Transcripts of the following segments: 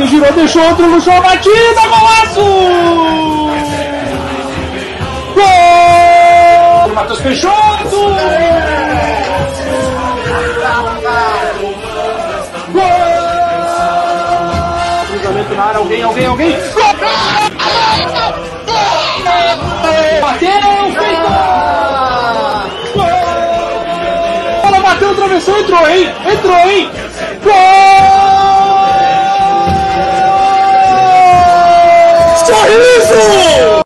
Que girou, deixou outro no chão, batida, golaço! Gol! Matheus Peixoto! Gol! Cruzamento na área, alguém, alguém, alguém! Gol! Bateu, fez gol! Bola bateu, atravessou, entrou, hein? Entrou, hein? Gol! Sorriso!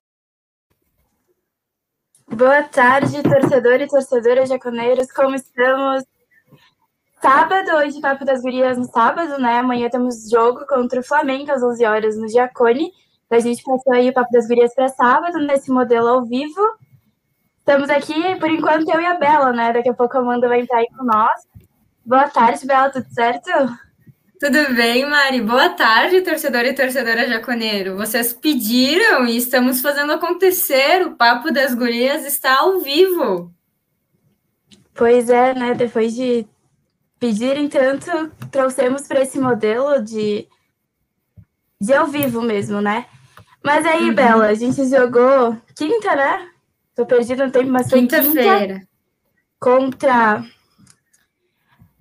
Boa tarde, torcedor e torcedoras jaconeiros, como estamos? Sábado, hoje Papo das Gurias no sábado, né? Amanhã temos jogo contra o Flamengo às 11 horas no Giacone. A gente passou aí o Papo das Gurias para sábado, nesse modelo ao vivo. Estamos aqui, por enquanto, eu e a Bela, né? Daqui a pouco a Amanda vai entrar aí com nós. Boa tarde, Bela, tudo certo? Tudo bem, Mari? Boa tarde, torcedor e torcedora jaconeiro. Vocês pediram e estamos fazendo acontecer. O Papo das Gurias está ao vivo. Pois é, né? Depois de pedirem tanto, trouxemos para esse modelo de, de ao vivo mesmo, né? Mas aí, uhum. Bela, a gente jogou quinta, né? Tô perdida no tempo, mas foi quinta-feira. Quinta contra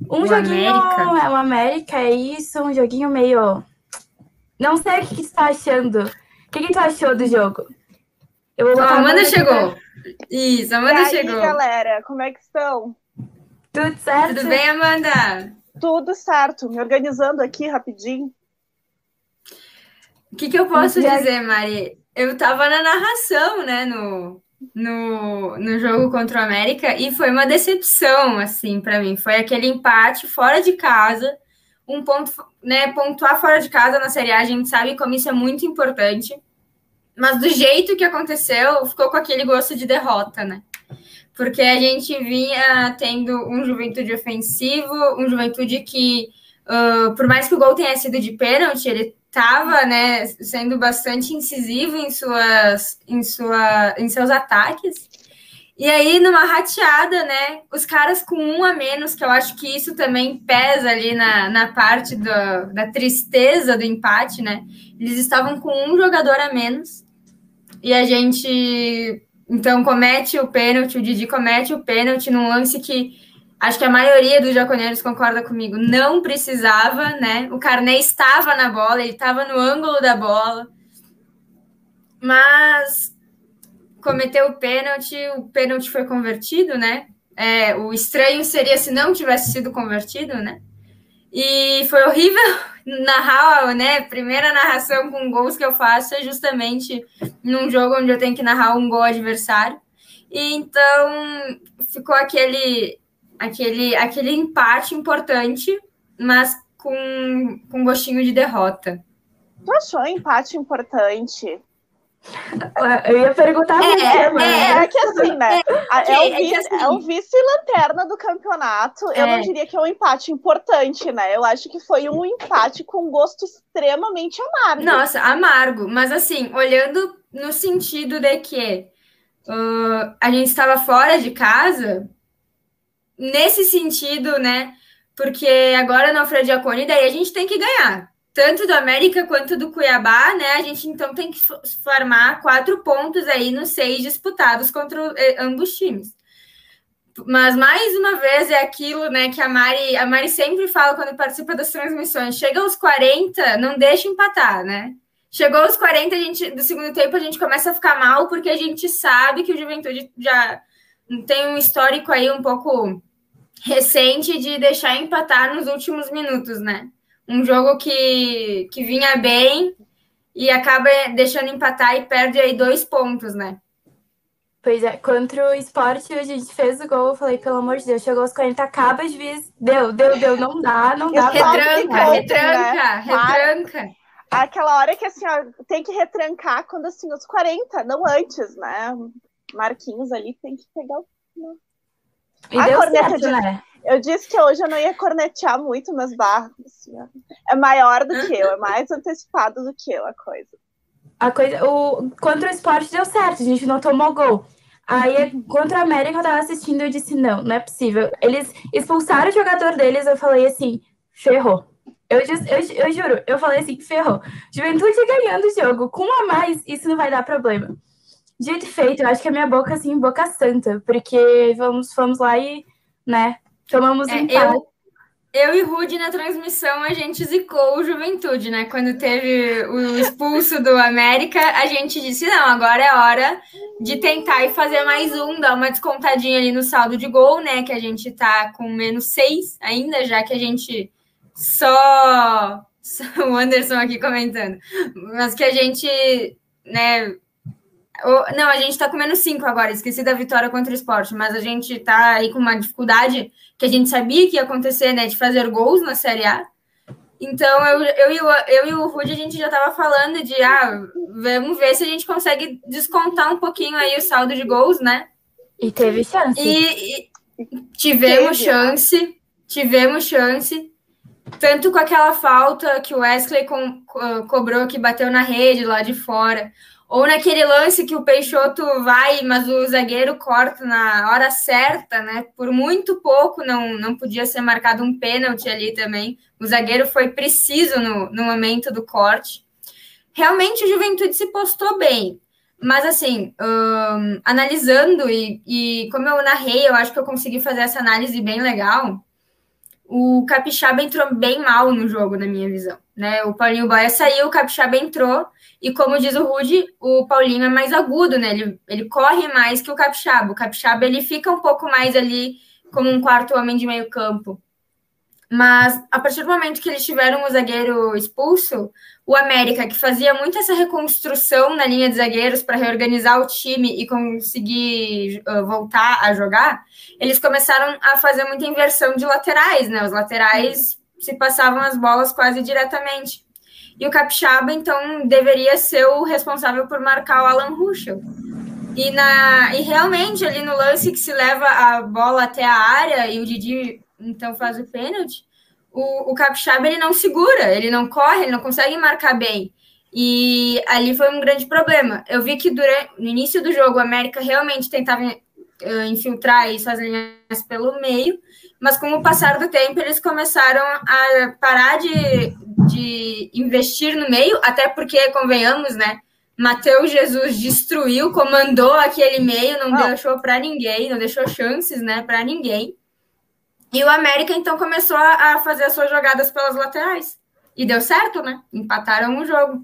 um o joguinho América. é o América, é isso, um joguinho meio. Não sei o que, que você tá achando. O que, que tu achou do jogo? Eu vou oh, a Amanda chegou. Isso, a Amanda e aí, chegou. galera, como é que estão? Tudo certo? Tudo bem, Amanda? Tudo certo. Me organizando aqui rapidinho. O que, que eu posso dizer, Mari? Eu tava na narração, né, no, no, no jogo contra o América e foi uma decepção, assim, para mim. Foi aquele empate fora de casa, um ponto, né, pontuar fora de casa na Série A, a gente sabe como isso é muito importante. Mas do jeito que aconteceu, ficou com aquele gosto de derrota, né? Porque a gente vinha tendo um juventude ofensivo, um juventude que, uh, por mais que o gol tenha sido de pênalti, ele estava né, sendo bastante incisivo em, suas, em, sua, em seus ataques. E aí, numa rateada, né? Os caras com um a menos, que eu acho que isso também pesa ali na, na parte do, da tristeza do empate, né? Eles estavam com um jogador a menos. E a gente, então, comete o pênalti, o Didi comete o pênalti num lance que acho que a maioria dos jaconeiros concorda comigo, não precisava, né? O Carnê estava na bola, ele estava no ângulo da bola, mas cometeu o pênalti, o pênalti foi convertido, né? É, o estranho seria se não tivesse sido convertido, né? E foi horrível narrar, né? Primeira narração com gols que eu faço é justamente num jogo onde eu tenho que narrar um gol adversário. E então ficou aquele aquele, aquele empate importante, mas com, com gostinho de derrota. Tu achou empate importante? Eu ia perguntar é, você, é, é, que assim, né? É, é o, vice, assim, é o vice-lanterna do campeonato. Eu não diria que é um empate importante, né? Eu acho que foi um empate com gosto extremamente amargo. Nossa, amargo. Mas assim, olhando no sentido de que uh, a gente estava fora de casa, nesse sentido, né? Porque agora no Alfredo Giacone, daí a gente tem que ganhar. Tanto do América quanto do Cuiabá, né? A gente então tem que formar quatro pontos aí nos seis disputados contra eh, ambos times. Mas mais uma vez é aquilo, né, que a Mari, a Mari sempre fala quando participa das transmissões. Chega aos 40, não deixa empatar, né? Chegou aos 40 a gente, do segundo tempo, a gente começa a ficar mal, porque a gente sabe que o Juventude já tem um histórico aí um pouco recente de deixar empatar nos últimos minutos, né? Um jogo que, que vinha bem e acaba deixando empatar e perde aí dois pontos, né? Pois é, contra o esporte a gente fez o gol, eu falei, pelo amor de Deus, chegou aos 40, acaba de vez, deu, deu, deu, não dá, não dá. Retranca, retranca, né? retranca. Aquela hora que assim, ó, tem que retrancar quando assim, os 40, não antes, né? Marquinhos ali tem que pegar o. E a deu certo, de... né? Eu disse que hoje eu não ia cornetear muito meus barros. Assim, é maior do que eu, é mais antecipado do que eu a coisa. A coisa, o contra o esporte deu certo, a gente não tomou gol. Aí contra a América eu tava assistindo e eu disse: não, não é possível. Eles expulsaram o jogador deles, eu falei assim: ferrou. Eu, eu, eu juro, eu falei assim, ferrou. Juventude ganhando o jogo, com um a mais, isso não vai dar problema. Dito feito, eu acho que a minha boca, assim, boca santa, porque vamos, fomos lá e, né, tomamos é, empate. Eu, eu e Rude na transmissão, a gente zicou o Juventude, né? Quando teve o expulso do América, a gente disse, não, agora é hora de tentar e fazer mais um, dar uma descontadinha ali no saldo de gol, né? Que a gente tá com menos seis ainda, já que a gente só o Anderson aqui comentando, mas que a gente, né? Não, a gente tá com menos cinco agora, esqueci da vitória contra o esporte, mas a gente tá aí com uma dificuldade que a gente sabia que ia acontecer, né? De fazer gols na Série A. Então, eu, eu, e o, eu e o Rudy, a gente já estava falando de, ah, vamos ver se a gente consegue descontar um pouquinho aí o saldo de gols, né? E teve chance. E, e tivemos teve. chance, tivemos chance tanto com aquela falta que o Wesley co cobrou, que bateu na rede lá de fora, ou naquele lance que o Peixoto vai, mas o zagueiro corta na hora certa, né? Por muito pouco não, não podia ser marcado um pênalti ali também. O zagueiro foi preciso no, no momento do corte. Realmente o Juventude se postou bem. Mas assim, um, analisando e, e como eu narrei, eu acho que eu consegui fazer essa análise bem legal o Capixaba entrou bem mal no jogo, na minha visão. Né? O Paulinho Boia saiu, o Capixaba entrou, e como diz o Rude, o Paulinho é mais agudo, né? Ele, ele corre mais que o Capixaba. O Capixaba ele fica um pouco mais ali como um quarto homem de meio campo. Mas a partir do momento que eles tiveram o zagueiro expulso, o América, que fazia muito essa reconstrução na linha de zagueiros para reorganizar o time e conseguir uh, voltar a jogar, eles começaram a fazer muita inversão de laterais, né? Os laterais se passavam as bolas quase diretamente. E o Capixaba, então, deveria ser o responsável por marcar o Alan Ruschel. E, na, e realmente, ali no lance que se leva a bola até a área e o Didi então faz o pênalti, o, o Capixaba ele não segura, ele não corre, ele não consegue marcar bem. E ali foi um grande problema. Eu vi que durante, no início do jogo, o América realmente tentava uh, infiltrar isso, as linhas pelo meio, mas com o passar do tempo, eles começaram a parar de, de investir no meio, até porque, convenhamos, né? Mateus Jesus destruiu, comandou aquele meio, não oh. deixou para ninguém, não deixou chances, né, para ninguém. E o América, então, começou a fazer as suas jogadas pelas laterais. E deu certo, né? Empataram o jogo.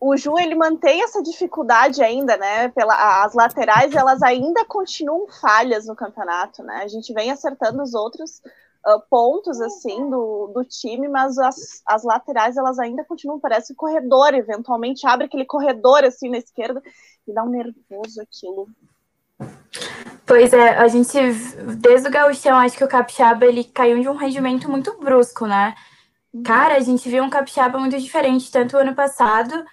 O Ju, ele mantém essa dificuldade ainda, né? Pela, as laterais, elas ainda continuam falhas no campeonato, né? A gente vem acertando os outros uh, pontos, assim, do, do time, mas as, as laterais, elas ainda continuam, parece um corredor, eventualmente abre aquele corredor, assim, na esquerda, e dá um nervoso aquilo. Pois é, a gente, desde o gauchão, acho que o capixaba, ele caiu de um rendimento muito brusco, né? Cara, a gente viu um capixaba muito diferente, tanto ano passado,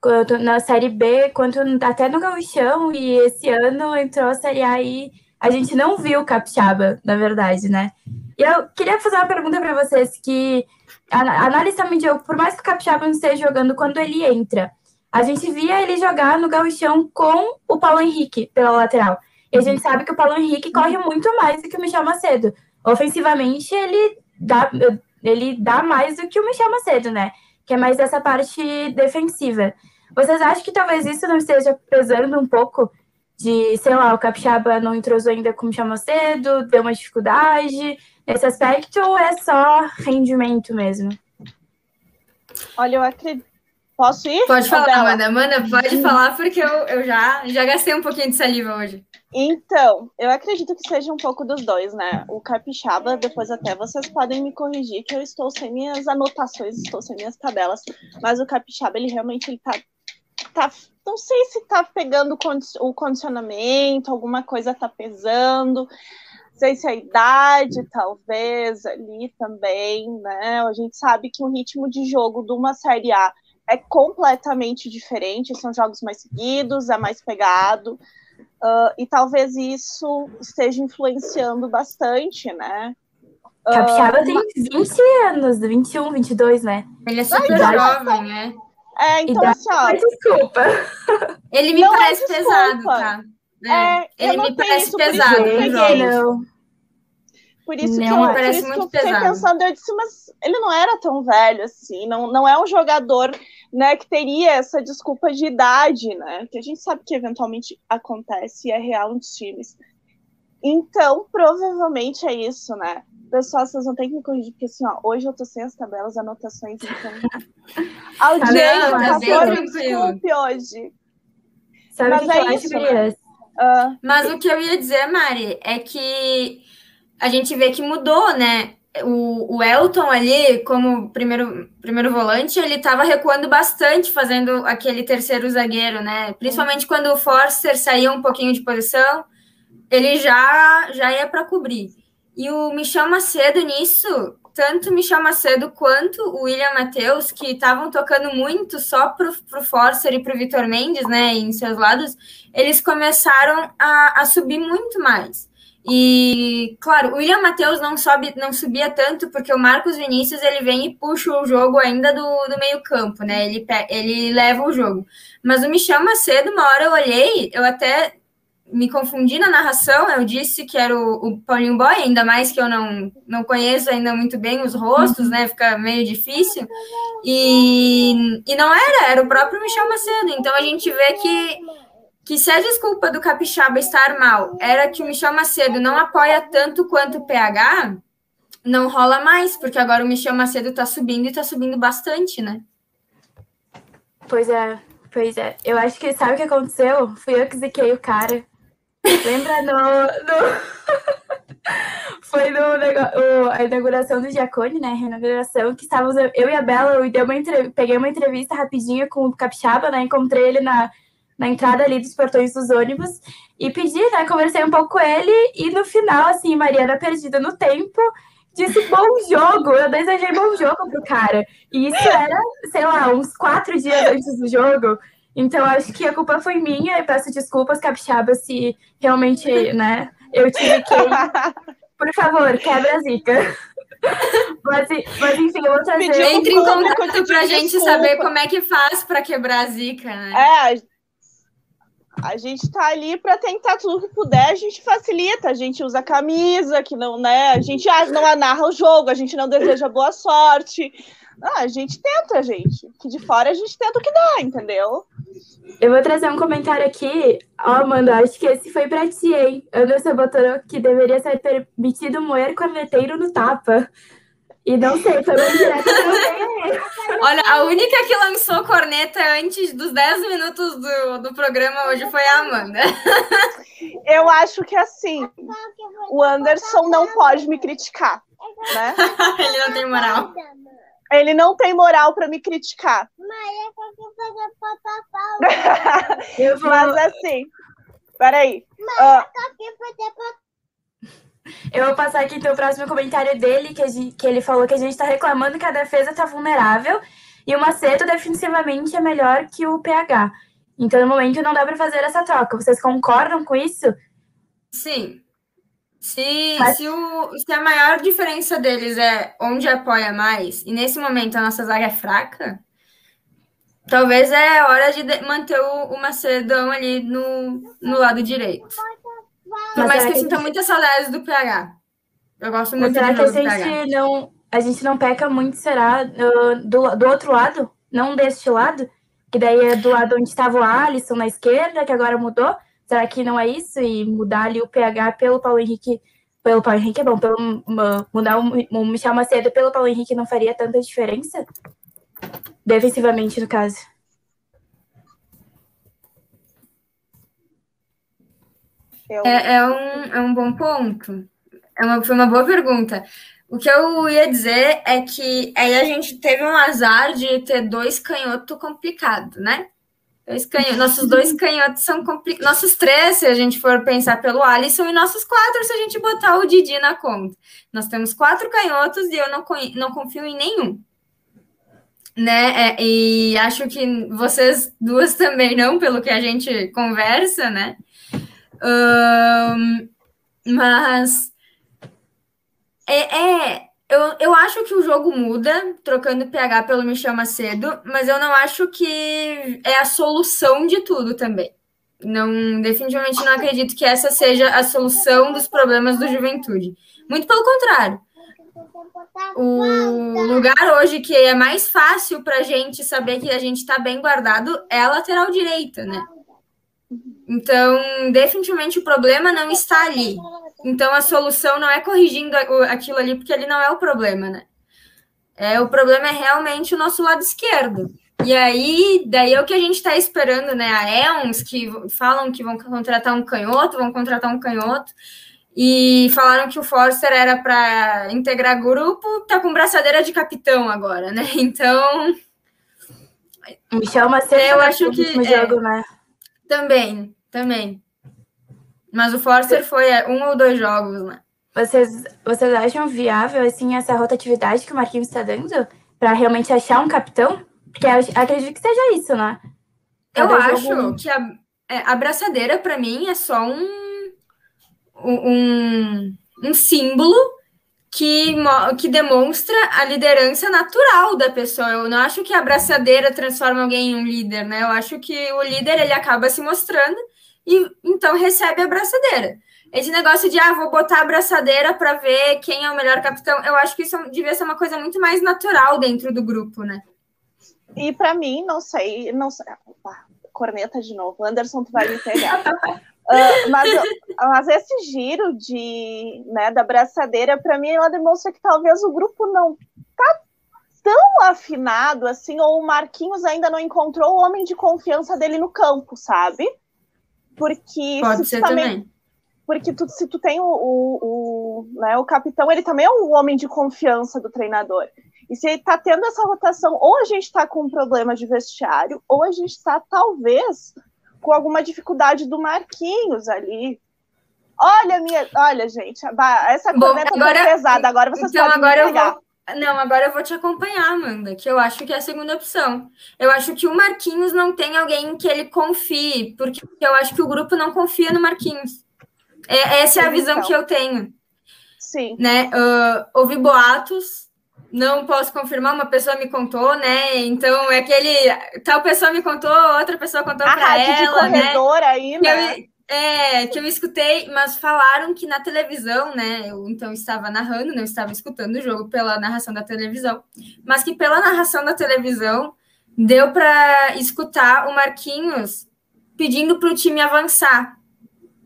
quanto na Série B, quanto até no gauchão, e esse ano entrou a Série A e a gente não viu o capixaba, na verdade, né? E eu queria fazer uma pergunta para vocês, que a análise também de por mais que o capixaba não esteja jogando quando ele entra, a gente via ele jogar no gauchão com o Paulo Henrique pela lateral. E a gente sabe que o Paulo Henrique corre muito mais do que o Michel Macedo. Ofensivamente, ele dá, ele dá mais do que o Michel Macedo, né? Que é mais dessa parte defensiva. Vocês acham que talvez isso não esteja pesando um pouco de, sei lá, o Capixaba não entrosou ainda com o Michel Macedo, deu uma dificuldade nesse aspecto, ou é só rendimento mesmo? Olha, eu acredito, Posso ir? Pode falar, Amanda. Amanda, pode falar, porque eu, eu já, já gastei um pouquinho de saliva hoje. Então, eu acredito que seja um pouco dos dois, né? O capixaba, depois até vocês podem me corrigir, que eu estou sem minhas anotações, estou sem minhas tabelas, mas o capixaba, ele realmente ele tá, tá não sei se tá pegando o condicionamento, alguma coisa tá pesando, não sei se a idade, talvez, ali também, né? A gente sabe que o ritmo de jogo de uma Série A é completamente diferente, são jogos mais seguidos, é mais pegado, uh, e talvez isso esteja influenciando bastante, né? Capixaba uh, tem 20 anos, 21, 22, né? Ele é super jovem, né? É, então assim, ó. Desculpa. Ele me não é parece é pesado, tá? É, é ele me parece pesado. Não. Por isso não, que eu, parece por isso muito que eu fiquei pesado. pensando, eu disse, mas ele não era tão velho assim, não, não é um jogador né, que teria essa desculpa de idade, né? Que a gente sabe que eventualmente acontece e é real nos times. Então, provavelmente é isso, né? Pessoal, vocês não tem que me corrigir, porque assim, ó, hoje eu tô sem as tabelas, anotações, então. Audiência, por favor, me desculpe hoje. Sabe Mas que é isso, né? uh, Mas o que eu ia dizer, Mari, é que a gente vê que mudou, né? O, o Elton ali, como primeiro, primeiro volante, ele estava recuando bastante, fazendo aquele terceiro zagueiro, né? Principalmente quando o Forster saía um pouquinho de posição, ele já, já ia para cobrir. E o Michel Macedo nisso, tanto Michel Macedo quanto o William Matheus, que estavam tocando muito só para o Forcer e para o Vitor Mendes, né, em seus lados, eles começaram a, a subir muito mais. E, claro, o William Matheus não, sobe, não subia tanto, porque o Marcos Vinícius ele vem e puxa o jogo ainda do, do meio-campo, né? Ele, ele leva o jogo. Mas o Michel Macedo, uma hora eu olhei, eu até me confundi na narração, eu disse que era o, o Paulinho Boy, ainda mais que eu não, não conheço ainda muito bem os rostos, né? Fica meio difícil. E, e não era, era o próprio Michel Macedo. Então a gente vê que que se a desculpa do Capixaba estar mal era que o Michel Macedo não apoia tanto quanto o PH, não rola mais, porque agora o Michel Macedo tá subindo e tá subindo bastante, né? Pois é, pois é. Eu acho que sabe o que aconteceu? Fui eu que ziquei o cara. Lembra no. no... Foi no o, a inauguração do Giacone, né? Inauguração, que estávamos eu e a Bela, eu dei uma peguei uma entrevista rapidinha com o Capixaba, né? Encontrei ele na na entrada ali dos portões dos ônibus e pedi, né? Conversei um pouco com ele e no final, assim, Mariana perdida no tempo, disse bom jogo. Eu desejei bom jogo pro cara. E isso era, sei lá, uns quatro dias antes do jogo. Então, acho que a culpa foi minha e peço desculpas, Capixaba, se realmente, né, eu tive que. Por favor, quebra a zica. Mas, mas, enfim, eu vou trazer. Entre em contato pra gente desculpa. saber como é que faz pra quebrar a zica, né? É, a gente está ali para tentar tudo que puder, a gente facilita, a gente usa camisa, que não, né? A gente não narra o jogo, a gente não deseja boa sorte. Não, a gente tenta, gente. Que de fora a gente tenta o que dá, entendeu? Eu vou trazer um comentário aqui. Ó, oh, Amanda, acho que esse foi pra ti, hein? Anderson botou que deveria ser permitido moer corneteiro no tapa. E não sei, foi bem direto Olha, a única que lançou corneta antes dos 10 minutos do, do programa hoje foi a Amanda. Eu acho que assim, o Anderson não pode me criticar, né? Ele não tem moral. Ele não tem moral para me criticar. Mas assim, peraí. Uh, eu vou passar aqui então o próximo comentário dele, que, gente, que ele falou que a gente está reclamando que a defesa está vulnerável e o Macedo defensivamente é melhor que o PH. Então, no momento, não dá para fazer essa troca. Vocês concordam com isso? Sim. Se, Mas... se, o, se a maior diferença deles é onde apoia mais, e nesse momento a nossa zaga é fraca, talvez é hora de manter o, o Macedão ali no, no lado direito. Por mais que eu sinta gente... muitas saudades do PH. Eu gosto muito Mas será que a gente não a gente não peca muito, será, do, do outro lado? Não deste lado? Que daí é do lado onde estava o Alisson na esquerda, que agora mudou? Será que não é isso? E mudar ali o PH pelo Paulo Henrique, pelo Paulo Henrique é bom, pelo mudar o, Michel Macedo pelo Paulo Henrique não faria tanta diferença? Defensivamente, no caso. É, é, um, é um bom ponto. É uma, foi uma boa pergunta. O que eu ia dizer é que aí a gente teve um azar de ter dois canhotos complicados, né? Dois. Nossos dois canhotos são complicados. Nossos três, se a gente for pensar pelo Alisson, e nossos quatro, se a gente botar o Didi na conta. Nós temos quatro canhotos e eu não, não confio em nenhum. Né? É, e acho que vocês duas também não, pelo que a gente conversa, né? Um, mas é, é, eu, eu acho que o jogo muda trocando PH pelo Michel Macedo, mas eu não acho que é a solução de tudo também. Não, definitivamente não acredito que essa seja a solução dos problemas do juventude. Muito pelo contrário. O lugar hoje que é mais fácil para a gente saber que a gente está bem guardado é a lateral direita, né? Então, definitivamente o problema não está ali. Então, a solução não é corrigindo aquilo ali, porque ali não é o problema, né? É, o problema é realmente o nosso lado esquerdo. E aí, daí é o que a gente está esperando, né? A EONS, que falam que vão contratar um canhoto, vão contratar um canhoto, e falaram que o Forster era para integrar grupo, tá com braçadeira de capitão agora, né? Então. Michel Macedo, eu acho que. É, jogo, né? Também, também. Mas o Forster foi é, um ou dois jogos, né? Vocês, vocês acham viável, assim, essa rotatividade que o Marquinhos está dando para realmente achar um capitão? Porque eu acredito que seja isso, né? Cada eu acho que a, é, a braçadeira, para mim, é só um, um, um símbolo que, que demonstra a liderança natural da pessoa. Eu não acho que a braçadeira transforma alguém em um líder, né? Eu acho que o líder ele acaba se mostrando e então recebe a braçadeira. Esse negócio de, ah, vou botar a braçadeira para ver quem é o melhor capitão, eu acho que isso devia ser uma coisa muito mais natural dentro do grupo, né? E para mim, não sei, não sei. Opa, corneta de novo. Anderson, tu vai me pegar. uh, mas, mas esse giro de, né, da braçadeira, para mim, ela demonstra que talvez o grupo não tá tão afinado assim, ou o Marquinhos ainda não encontrou o homem de confiança dele no campo, sabe? Porque Pode ser também, também porque tu, se tu tem o, o, o, né, o capitão, ele também é um homem de confiança do treinador. E se ele tá tendo essa rotação, ou a gente está com um problema de vestiário, ou a gente está, talvez, com alguma dificuldade do Marquinhos ali. Olha, minha. Olha, gente, essa corneta Bom, agora, tá pesada, agora vocês então, podem agora eu vou... Não, agora eu vou te acompanhar, Amanda, que eu acho que é a segunda opção. Eu acho que o Marquinhos não tem alguém que ele confie, porque eu acho que o grupo não confia no Marquinhos. É, essa é a visão que eu tenho. Sim. Né? Uh, ouvi boatos, não posso confirmar, uma pessoa me contou, né? Então é aquele. Tal pessoa me contou, outra pessoa contou para ela. De corredor né? aí, né? É, que eu escutei, mas falaram que na televisão, né? Eu então estava narrando, não estava escutando o jogo pela narração da televisão, mas que pela narração da televisão deu para escutar o Marquinhos pedindo para o time avançar,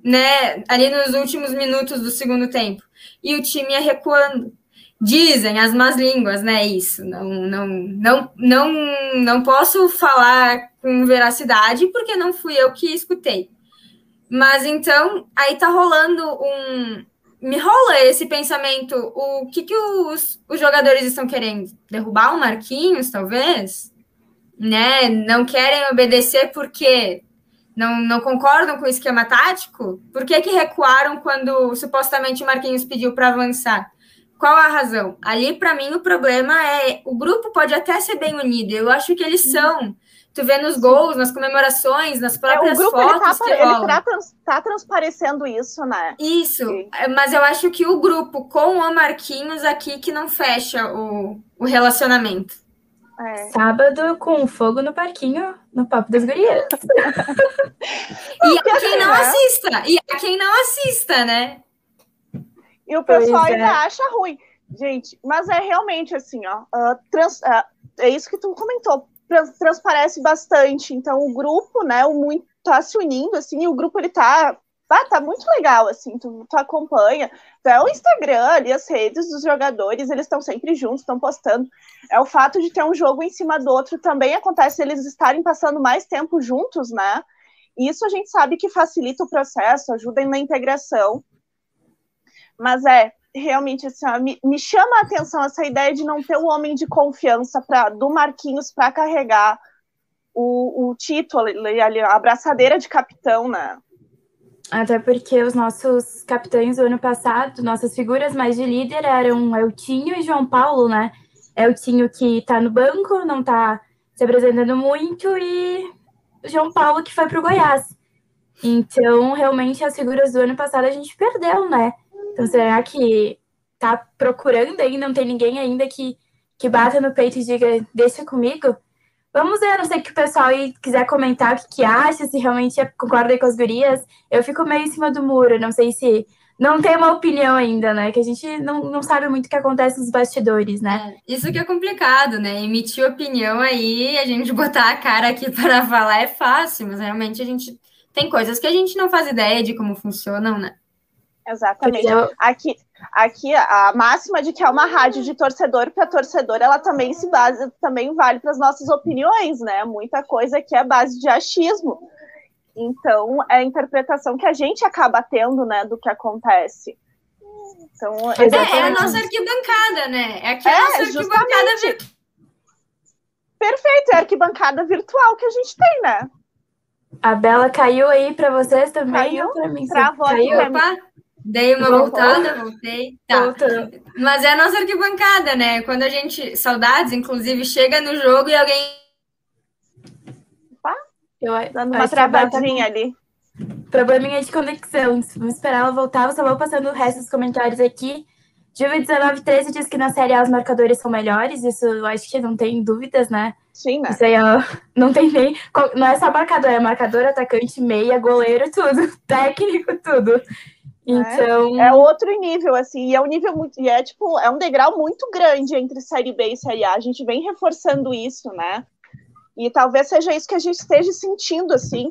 né, ali nos últimos minutos do segundo tempo. E o time ia recuando. Dizem as más línguas, né? Isso. Não, não, não, não, não posso falar com veracidade porque não fui eu que escutei. Mas então, aí tá rolando um. Me rola esse pensamento. O que, que os, os jogadores estão querendo? Derrubar o Marquinhos, talvez? Né? Não querem obedecer porque não, não concordam com o esquema tático? Por que, que recuaram quando supostamente o Marquinhos pediu para avançar? Qual a razão? Ali, para mim, o problema é o grupo pode até ser bem unido. Eu acho que eles são. Tu vê nos gols, nas comemorações, nas próprias é, o grupo, fotos ele tá, ele tá, tá, transparecendo isso, né? Isso, Sim. mas eu acho que o grupo com o Marquinhos aqui que não fecha o, o relacionamento. É. Sábado com fogo no parquinho, no Papo das Gurias. e a quem não assista, e a quem não assista, né? E o pessoal é. ainda acha ruim. Gente, mas é realmente assim, ó. Uh, trans, uh, é isso que tu comentou. Trans, transparece bastante. Então, o grupo, né, o muito tá se unindo, assim, e o grupo ele tá ah, tá muito legal, assim, tu, tu acompanha. Então, é o Instagram ali, as redes dos jogadores, eles estão sempre juntos, estão postando. É o fato de ter um jogo em cima do outro também acontece eles estarem passando mais tempo juntos, né? Isso a gente sabe que facilita o processo, ajuda na integração. Mas é, realmente, assim, ó, me, me, chama a atenção essa ideia de não ter um homem de confiança pra, do Marquinhos para carregar o, o título, ali, a abraçadeira de capitão, né? Até porque os nossos capitães do ano passado, nossas figuras mais de líder eram Eltinho e João Paulo, né? Eltinho que tá no banco, não tá se apresentando muito, e João Paulo que foi pro Goiás. Então, realmente, as figuras do ano passado a gente perdeu, né? Então, será que tá procurando aí, não tem ninguém ainda que, que bata no peito e diga, deixa comigo? Vamos ver, não sei que o pessoal aí quiser comentar o que, que acha, se realmente concorda com as gurias. Eu fico meio em cima do muro, não sei se. Não tem uma opinião ainda, né? Que a gente não, não sabe muito o que acontece nos bastidores, né? É, isso que é complicado, né? Emitir opinião aí, a gente botar a cara aqui para falar é fácil, mas realmente a gente tem coisas que a gente não faz ideia de como funcionam, né? Exatamente. Aqui, aqui a máxima de que é uma rádio de torcedor para torcedor, ela também se base, também vale para as nossas opiniões, né? Muita coisa aqui é base de achismo. Então, é a interpretação que a gente acaba tendo, né, do que acontece. Então, é, é a nossa arquibancada, né? É aqui a é, nossa arquibancada virtual. Perfeito, é a arquibancada virtual que a gente tem, né? A Bela caiu aí para vocês também? Caiu? Pra mim? Travou caiu? Opa, dei uma Voltou. voltada, voltei. Tá. Mas é a nossa arquibancada, né? Quando a gente. Saudades, inclusive, chega no jogo e alguém. Opa, eu, dando uma travadinha ali. Probleminha de conexão. Vamos esperar ela voltar. Eu só vou passando o resto dos comentários aqui. Juve 1913 diz que na Série A os marcadores são melhores. Isso eu acho que não tem dúvidas, né? Sim, né? Isso aí não tem nem. Não é só marcador, é marcador, atacante, meia, goleiro, tudo. Técnico, tudo. Então. É, é outro nível, assim, e é um nível muito. E é tipo, é um degrau muito grande entre Série B e Série A. A gente vem reforçando isso, né? E talvez seja isso que a gente esteja sentindo, assim,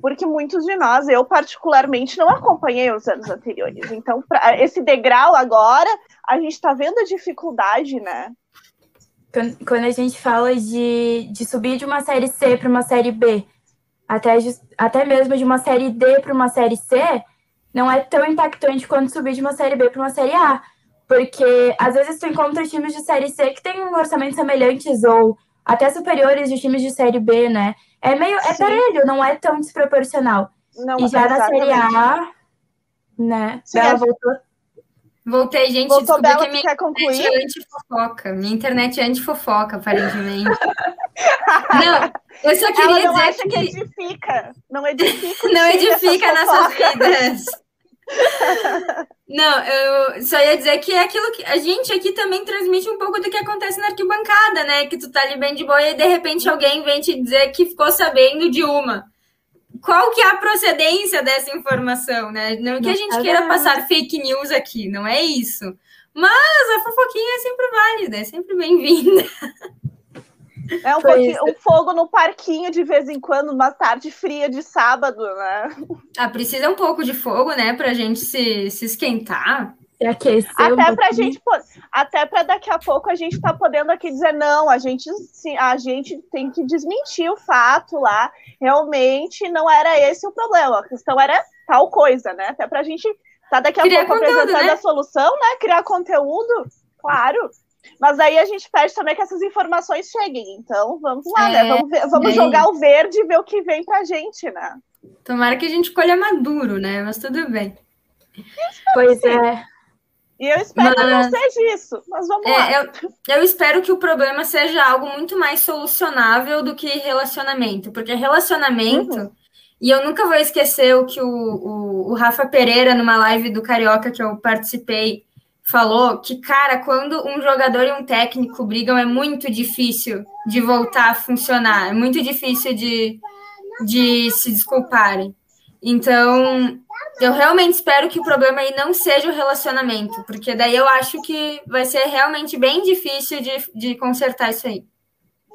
porque muitos de nós, eu particularmente, não acompanhei os anos anteriores. Então, pra, esse degrau agora, a gente está vendo a dificuldade, né? quando a gente fala de, de subir de uma série C para uma série B, até, até mesmo de uma série D para uma série C, não é tão impactante quanto subir de uma série B para uma série A. Porque às vezes tu encontra times de série C que têm um orçamento semelhantes ou até superiores de times de série B, né? É meio. É parelho, não é tão desproporcional. Não, e já na série A, né? Sim, ela é... voltou Voltei, gente. Voltou Bela, que minha quer concluir? é antifofoca. Minha internet é antifofoca, aparentemente. não, eu só queria Ela não dizer acha que... que edifica. Não edifica. não edifica nossas vidas. Não, eu só ia dizer que é aquilo que a gente aqui também transmite um pouco do que acontece na arquibancada, né? Que tu tá ali bem de boa e de repente alguém vem te dizer que ficou sabendo de uma qual que é a procedência dessa informação, né? Não que a gente queira passar fake news aqui, não é isso. Mas a fofoquinha é sempre válida, é sempre bem-vinda. É um, pouquinho, um fogo no parquinho de vez em quando, uma tarde fria de sábado, né? Ah, precisa um pouco de fogo, né, pra gente se, se esquentar. Se aquecer até um pra gente, até para daqui a pouco a gente tá podendo aqui dizer não, a gente, a gente tem que desmentir o fato lá realmente não era esse o problema. A questão era tal coisa, né? Até para a gente tá daqui a Criar pouco conteúdo, apresentando né? a solução, né? Criar conteúdo, claro. Mas aí a gente pede também que essas informações cheguem. Então, vamos lá, né? é, né? Vamos, ver, vamos jogar o verde e ver o que vem pra gente, né? Tomara que a gente colha maduro, né? Mas tudo bem. Pois é. E eu espero mas, que não seja isso, mas vamos é, lá. Eu, eu, espero que o problema seja algo muito mais solucionável do que relacionamento, porque relacionamento. Uhum. E eu nunca vou esquecer o que o, o, o, Rafa Pereira, numa live do Carioca que eu participei, falou: que, cara, quando um jogador e um técnico brigam, é muito difícil de voltar a funcionar, é muito difícil de, de se desculparem. Então, eu realmente espero que o problema aí não seja o relacionamento, porque daí eu acho que vai ser realmente bem difícil de, de consertar isso aí.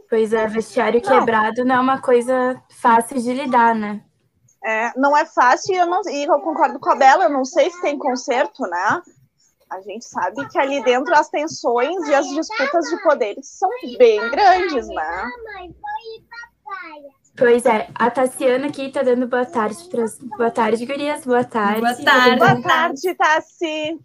Pois é, vestiário quebrado não é uma coisa fácil de lidar, né? É, não é fácil e eu, não, e eu concordo com a Bela, eu não sei se tem conserto, né? A gente sabe que ali dentro as tensões e as disputas de poderes são bem grandes, né? Pois é, a Tassiana aqui tá dando boa tarde para Boa tarde, gurias. Boa tarde. Boa tarde. Boa tarde, Tassi.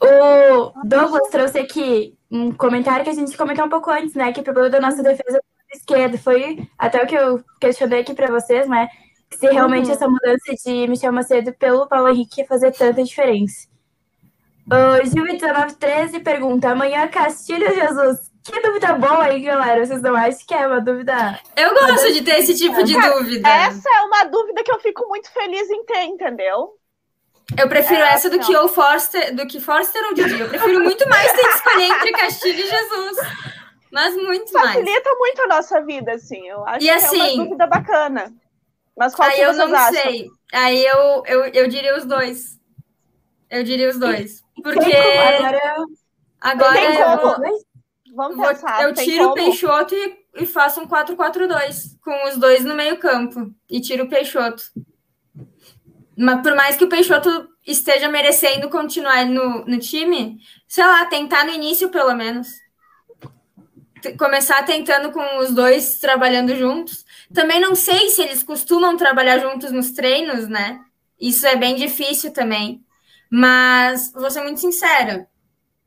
O Douglas trouxe aqui um comentário que a gente comentou um pouco antes, né? Que o problema da nossa defesa esquerda foi até o que eu questionei aqui para vocês, né? Se realmente uhum. essa mudança de Michel Macedo pelo Paulo Henrique ia fazer tanta diferença. O Gil 1913 pergunta: amanhã Castilho Jesus que dúvida boa aí, galera. Vocês não acham que é uma dúvida? Eu gosto de ter esse tipo de dúvida. Essa é uma dúvida que eu fico muito feliz em ter, entendeu? Eu prefiro é, essa do que o Forster, do que Forster ou Didi. Eu prefiro muito mais ter que escolher entre Castilho e Jesus. Mas muito Facilita mais. Facilita muito a nossa vida, assim. Eu acho e que assim, é uma dúvida bacana. Mas qual aí que eu não acham? sei. Aí eu, eu, eu diria os dois. Eu diria os dois. Porque Agora, agora eu vou, Vamos vou- pensar. eu tiro o? Peixoto e, e faço um 4-4-2, com os dois no meio campo. E tiro o Peixoto. Mas por mais que o Peixoto esteja merecendo continuar no, no time, sei lá, tentar no início pelo menos. T- Começar tentando com os dois trabalhando juntos. Também não sei se eles costumam trabalhar juntos nos treinos, né? Isso é bem difícil também. Mas vou ser muito sincera.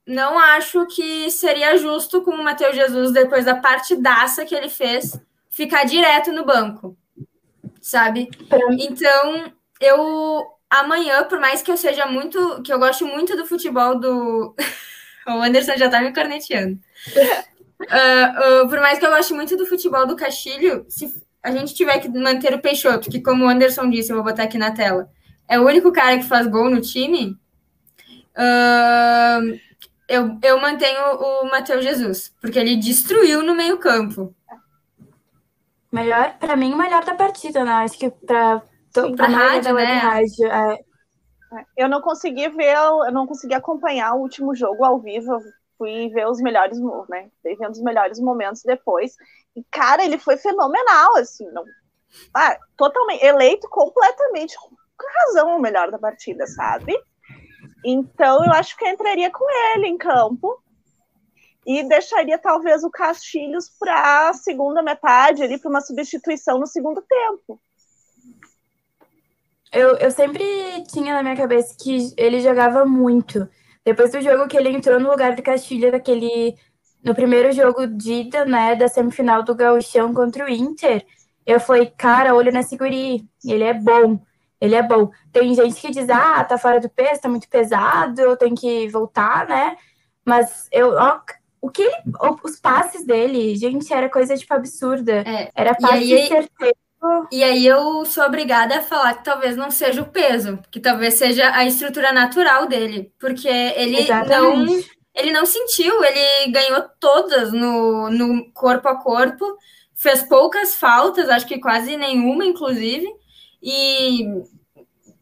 Não acho que seria justo com o Matheus Jesus, depois da partidaça que ele fez, ficar direto no banco. Sabe? Então, eu amanhã, por mais que eu seja muito, que eu gosto muito do futebol do. o Anderson já tá me corneteando. Ah, ah, por mais que eu goste muito do futebol do Castilho, se a gente tiver que manter o Peixoto, que como o Anderson disse, eu vou botar aqui na tela, é o único cara que faz gol no time, ah, eu, eu mantenho o Matheus Jesus, porque ele destruiu no meio-campo. melhor, pra mim, o melhor da partida, né? Acho que pra maioria rádio, né? rádio. é. Eu não consegui ver, eu não consegui acompanhar o último jogo ao vivo. Eu fui ver os melhores, né? Fui vendo os melhores momentos depois. E, cara, ele foi fenomenal, assim. Não... Ah, totalmente, eleito completamente com razão o melhor da partida, sabe? Então, eu acho que eu entraria com ele em campo e deixaria talvez o Castilhos para a segunda metade, ali, para uma substituição no segundo tempo. Eu, eu sempre tinha na minha cabeça que ele jogava muito. Depois do jogo que ele entrou no lugar do Castilho, daquele. No primeiro jogo de ida, né, da semifinal do Gauchão contra o Inter, eu falei, cara, olha nesse guri, ele é bom, ele é bom. Tem gente que diz, ah, tá fora do peso, tá muito pesado, tem que voltar, né? Mas eu, ó, o que ele, os passes dele, gente, era coisa tipo absurda. É, Era e passe aí- certeiro. E aí eu sou obrigada a falar que talvez não seja o peso, que talvez seja a estrutura natural dele, porque ele não, ele não sentiu, ele ganhou todas no, no corpo a corpo, fez poucas faltas, acho que quase nenhuma, inclusive, e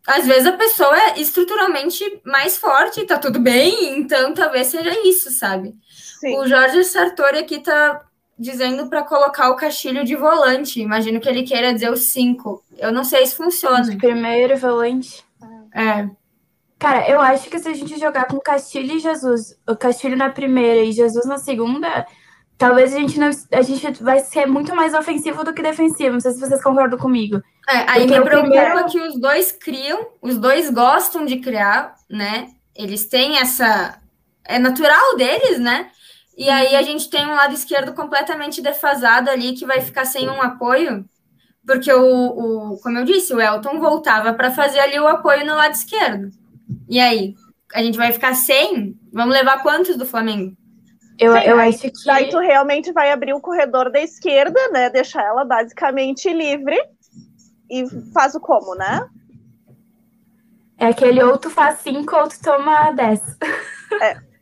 às vezes a pessoa é estruturalmente mais forte, tá tudo bem, então talvez seja isso, sabe? Sim. O Jorge Sartori aqui tá dizendo para colocar o Castilho de volante. Imagino que ele queira dizer o 5. Eu não sei se funciona. Primeiro volante. É. Cara, eu acho que se a gente jogar com Castilho e Jesus, o Castilho na primeira e Jesus na segunda, talvez a gente não, a gente vai ser muito mais ofensivo do que defensivo. Não sei se vocês concordam comigo. É, aí Porque me o preocupa primeiro- que os dois criam, os dois gostam de criar, né? Eles têm essa. É natural deles, né? E aí a gente tem um lado esquerdo completamente defasado ali que vai ficar sem um apoio, porque o, o como eu disse, o Elton voltava para fazer ali o apoio no lado esquerdo. E aí, a gente vai ficar sem? Vamos levar quantos do Flamengo? Eu, Sim, eu aí- acho que Daí tu realmente vai abrir o corredor da esquerda, né? Deixar ela basicamente livre. E faz o como, né? é aquele ou tu faz cinco ou tu toma dez. É.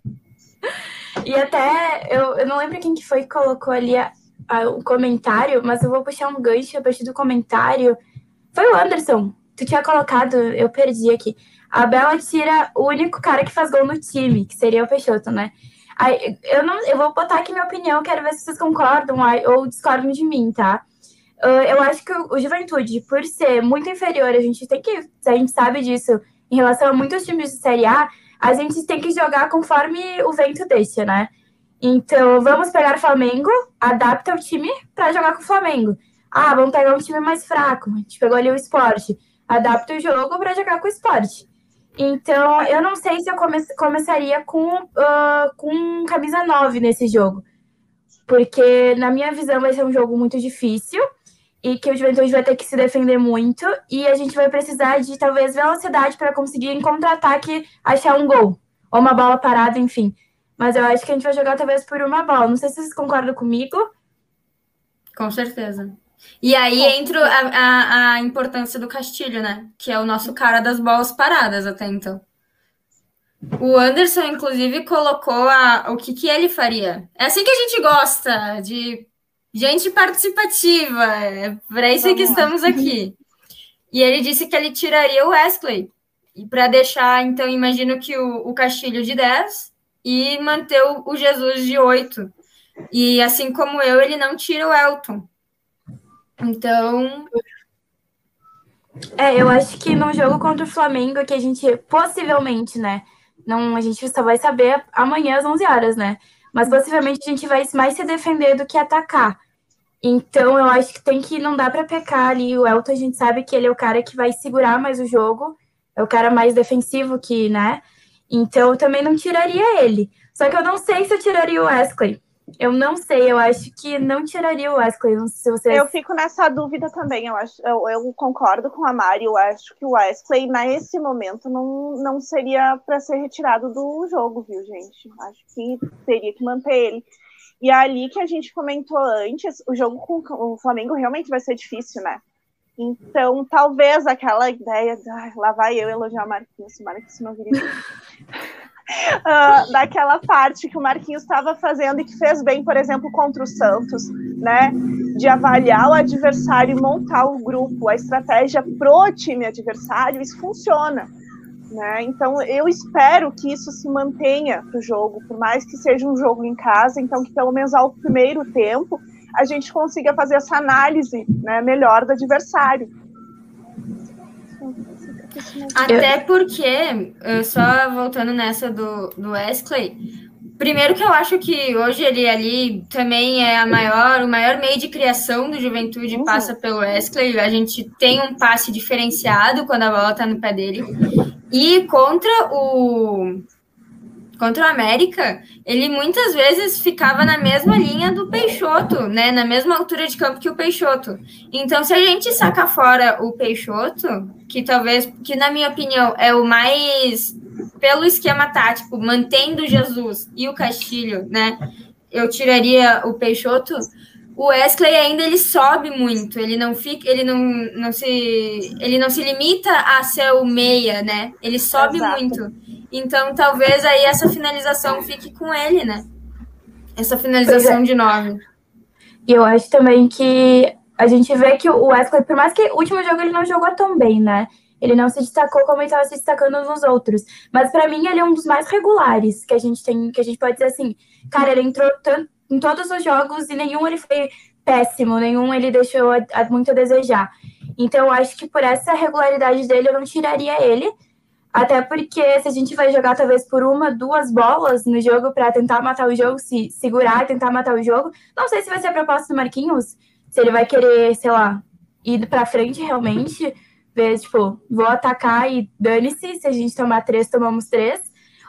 E até, eu, eu não lembro quem que foi que colocou ali a- a- o comentário, mas eu vou puxar um gancho a partir do comentário. Foi o Anderson. Tu tinha colocado, eu perdi aqui. A Bela tira o único cara que faz gol no time, que seria o Peixoto, né? Aí, eu, não, eu vou botar aqui minha opinião, quero ver se vocês concordam ou discordam de mim, tá? Ah, eu acho que o Juventude, por ser muito inferior, a gente tem que, a gente sabe disso, em relação a muitos times de Série A, a gente tem que jogar conforme o vento deixa, né? Então, vamos pegar o Flamengo, adapta o time para jogar com o Flamengo. Ah, vamos pegar um time mais fraco. A gente pegou ali o esporte. Adapta o jogo para jogar com o esporte. Então, eu não sei se eu come começaria com, ah, com camisa 9 nesse jogo. Porque, na minha visão, vai ser um jogo muito difícil e que o Juventude vai ter que se defender muito e a gente vai precisar de talvez velocidade para conseguir em contra-ataque achar um gol ou uma bola parada, enfim. Mas eu acho que a gente vai jogar talvez por uma bola. Não sei se vocês concordam comigo. Com certeza. E aí entra a, a, a importância do Castilho, né? Que é o nosso cara das bolas paradas até então. O Anderson, inclusive, colocou a, o que, que ele faria. É assim que a gente gosta, de gente participativa. É para isso que estamos aqui. E ele disse que ele tiraria o Wesley. E para deixar, então, imagino que o, o Castilho de 10 e manter o, o Jesus de 8. E assim como eu, ele não tira o Elton. Então. É, eu acho que no jogo contra o Flamengo, que a gente possivelmente, né? Não, a gente só vai saber amanhã às 11 horas, né? Mas possivelmente a gente vai mais se defender do que atacar. Então eu acho que tem que não dá para pecar ali. O Elton a gente sabe que ele é o cara que vai segurar mais o jogo, é o cara mais defensivo que, né? Então eu também não tiraria ele. Só que eu não sei se eu tiraria o Wesley. Eu não sei, eu acho que não tiraria o Wesley. Não sei se você... Eu fico nessa dúvida também. Eu, acho, eu, eu concordo com a Mari. Eu acho que o Wesley, nesse momento, não, não seria para ser retirado do jogo, viu, gente? Acho que teria que manter ele. E é ali que a gente comentou antes, o jogo com o Flamengo realmente vai ser difícil, né? Então, talvez aquela ideia de ah, lá vai eu elogiar o Marquinhos, o Marquinhos não viria. uh, daquela parte que o Marquinhos estava fazendo e que fez bem, por exemplo, contra o Santos, né? De avaliar o adversário e montar o grupo, a estratégia pro time adversário, isso funciona. Né? Então eu espero que isso se mantenha para o jogo, por mais que seja um jogo em casa, então que pelo menos ao primeiro tempo a gente consiga fazer essa análise né, melhor do adversário. Até porque, só voltando nessa do, do Wesley, primeiro que eu acho que hoje ele ali também é a maior, o maior meio de criação do Juventude uhum. passa pelo Wesley. A gente tem um passe diferenciado quando a bola está no pé dele. E contra o contra o América, ele muitas vezes ficava na mesma linha do Peixoto, né? Na mesma altura de campo que o Peixoto. Então, se a gente sacar fora o Peixoto, que talvez, que na minha opinião é o mais pelo esquema tático, mantendo Jesus e o Castilho, né? Eu tiraria o Peixoto. O Wesley ainda ele sobe muito, ele não fica, ele não, não se ele não se limita a ser o meia, né? Ele sobe Exato. muito. Então, talvez aí essa finalização fique com ele, né? Essa finalização é. de nove. E eu acho também que a gente vê que o Wesley, por mais que o último jogo ele não jogou tão bem, né? Ele não se destacou como ele estava se destacando nos outros. Mas para mim ele é um dos mais regulares que a gente tem, que a gente pode dizer assim, cara, ele entrou em todos os jogos e nenhum ele foi péssimo, nenhum ele deixou a, a, muito a desejar. Então acho que por essa regularidade dele eu não tiraria ele. Até porque se a gente vai jogar talvez por uma, duas bolas no jogo para tentar matar o jogo, se segurar tentar matar o jogo, não sei se vai ser a proposta do Marquinhos, se ele vai querer, sei lá, ir para frente realmente, ver, tipo, vou atacar e dane-se, se a gente tomar três, tomamos três,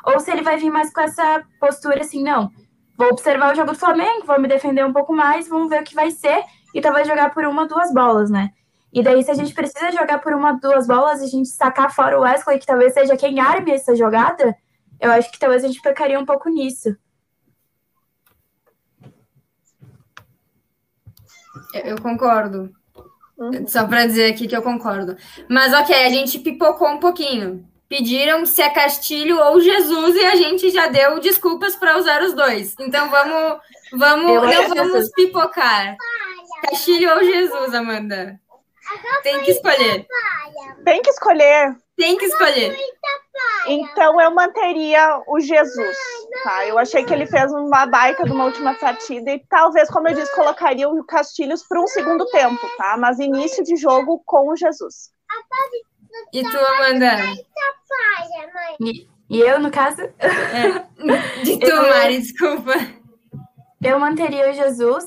ou se ele vai vir mais com essa postura assim, não, vou observar o jogo do Flamengo, vou me defender um pouco mais, vamos ver o que vai ser, e talvez jogar por uma, duas bolas, né? E daí, se a gente precisa jogar por uma, duas bolas, a gente sacar fora o Wesley, que talvez seja quem arme essa jogada, eu acho que talvez a gente pecaria um pouco nisso. Eu concordo. Uhum. Só para dizer aqui que eu concordo. Mas ok, a gente pipocou um pouquinho. Pediram se é Castilho ou Jesus e a gente já deu desculpas para usar os dois. Então vamos, vamos, não vamos pipocar. Castilho ou Jesus, Amanda? Tem que escolher. Tem que escolher. Tem que escolher. Então eu manteria o Jesus, tá? Eu achei que ele fez uma baita de uma última partida e talvez, como eu disse, colocaria o Castilhos para um segundo tempo, tá? Mas início de jogo com o Jesus. E tu, Amanda? E, e eu, no caso? É. De tu, eu, Mari, desculpa. Eu manteria o Jesus.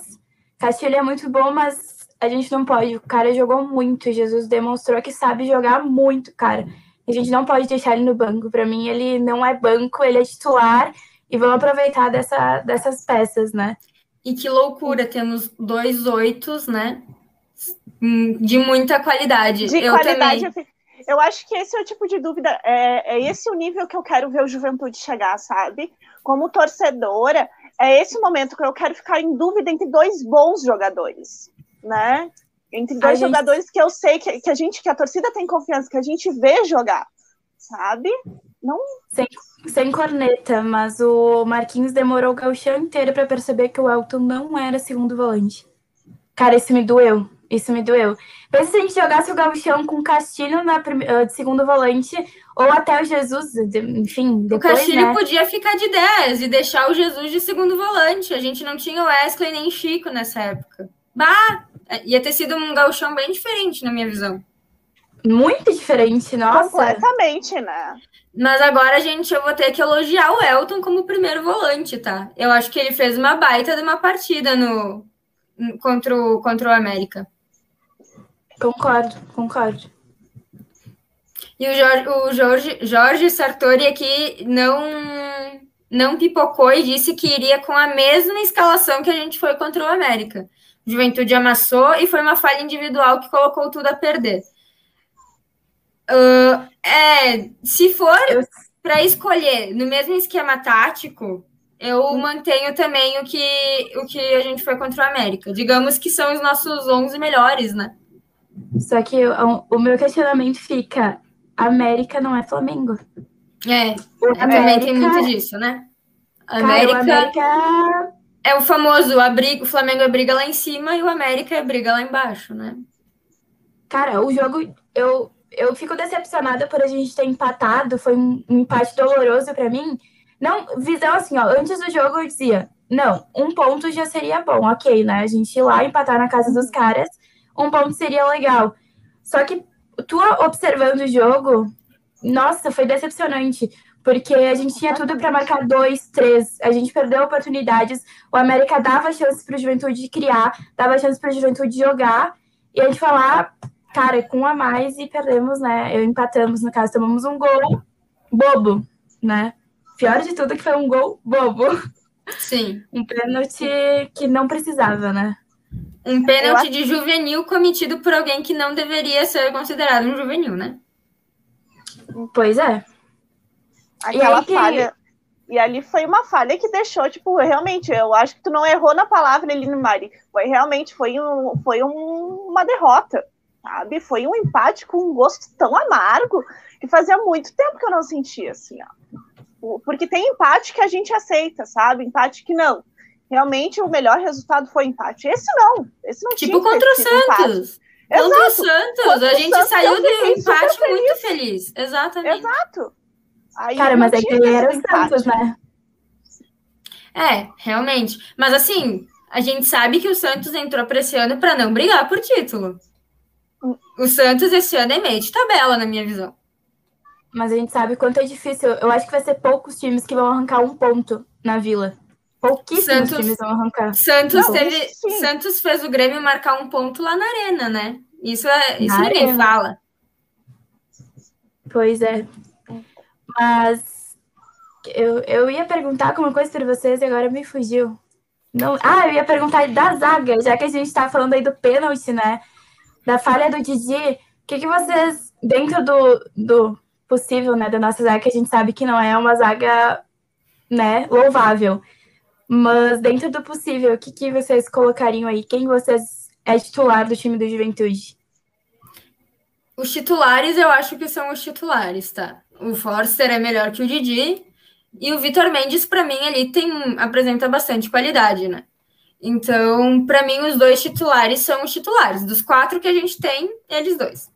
Castilho é muito bom, mas a gente não pode. O cara jogou muito. Jesus demonstrou que sabe jogar muito, cara. A gente não pode deixar ele no banco. Para mim, ele não é banco, ele é titular. E vamos aproveitar dessa, dessas peças, né? E que loucura, temos dois oitos, né? De muita qualidade. De eu qualidade, também. eu acho que esse é o tipo de dúvida, é, é esse o nível que eu quero ver o Juventude chegar, sabe? Como torcedora, é esse o momento que eu quero ficar em dúvida entre dois bons jogadores né? Entre dois a jogadores gente... que eu sei que, que a gente, que a torcida tem confiança, que a gente vê jogar, sabe? Não. Sem, sem corneta, mas o Marquinhos demorou o gauchão inteiro para perceber que o Elton não era segundo volante. Cara, isso me doeu. Isso me doeu. Pensa se a gente jogasse o gauchão com o Castilho na, uh, de segundo volante, ou até o Jesus, enfim. Depois, o Castilho né? podia ficar de 10 e deixar o Jesus de segundo volante. A gente não tinha o Wesley nem Chico nessa época. Bah! Ia ter sido um gauchão bem diferente, na minha visão. Muito diferente, nossa. Completamente, né? Mas agora, gente, eu vou ter que elogiar o Elton como primeiro volante, tá? Eu acho que ele fez uma baita de uma partida no contra o, contra o América. Concordo, concordo. E o Jorge, o Jorge, Jorge Sartori aqui não, não pipocou e disse que iria com a mesma escalação que a gente foi contra o América. Juventude amassou e foi uma falha individual que colocou tudo a perder. Uh, é, se for para escolher no mesmo esquema tático, eu hum. mantenho também o que, o que a gente foi contra o América. Digamos que são os nossos 11 melhores, né? Só que o, o meu questionamento fica: América não é Flamengo. É, América... também tem muito disso, né? América, Cara, América... é o famoso: a briga, o Flamengo é briga lá em cima e o América é briga lá embaixo, né? Cara, o jogo, eu, eu fico decepcionada por a gente ter empatado, foi um, um empate doloroso para mim. Não, visão assim, ó, antes do jogo eu dizia, não, um ponto já seria bom, ok, né? A gente ir lá empatar na casa dos caras, um ponto seria legal. Só que tu observando o jogo, nossa, foi decepcionante, porque a gente tinha tudo para marcar dois, três, a gente perdeu oportunidades, o América dava chances para o Juventude de criar, dava chances para o Juventude jogar, e a gente falar, cara, com um a mais e perdemos, né? Eu empatamos, no caso, tomamos um gol bobo, né? Pior de tudo que foi um gol bobo. Sim. Um pênalti que não precisava, né? Um pênalti de juvenil cometido por alguém que não deveria ser considerado um juvenil, né? Pois é. Aquela e falha. E ali foi uma falha que deixou, tipo, realmente, eu acho que tu não errou na palavra, Eline Mari. Foi realmente, foi, um, foi um, uma derrota, sabe? Foi um empate com um gosto tão amargo que fazia muito tempo que eu não sentia, assim, ó. Porque tem empate que a gente aceita, sabe? Empate que não realmente o melhor resultado foi empate. Esse não, esse não tipo tinha contra o Santos. Contra Exato. o Santos, contra a gente Santos, saiu de um empate muito feliz. Exatamente. Exato. Aí Cara, mas é que ele era o Santos, né? É, realmente. Mas assim, a gente sabe que o Santos entrou para esse ano para não brigar por título. Hum. O Santos esse ano é meio de tabela, na minha visão. Mas a gente sabe quanto é difícil. Eu acho que vai ser poucos times que vão arrancar um ponto na Vila. Pouquíssimos Santos, times vão arrancar. Santos, teve, Santos fez o Grêmio marcar um ponto lá na arena, né? Isso, é, isso ninguém arena. fala. Pois é. Mas eu, eu ia perguntar alguma coisa para vocês e agora me fugiu. Não, ah, eu ia perguntar da zaga, já que a gente está falando aí do pênalti, né? Da falha do Didi. O que, que vocês, dentro do, do possível, né, da nossa zaga, que a gente sabe que não é uma zaga, né, louvável. Mas dentro do possível, o que, que vocês colocariam aí? Quem vocês é titular do time do Juventude? Os titulares, eu acho que são os titulares, tá? O Forster é melhor que o Didi. E o Vitor Mendes, para mim, ele tem apresenta bastante qualidade, né? Então, para mim, os dois titulares são os titulares. Dos quatro que a gente tem, eles dois.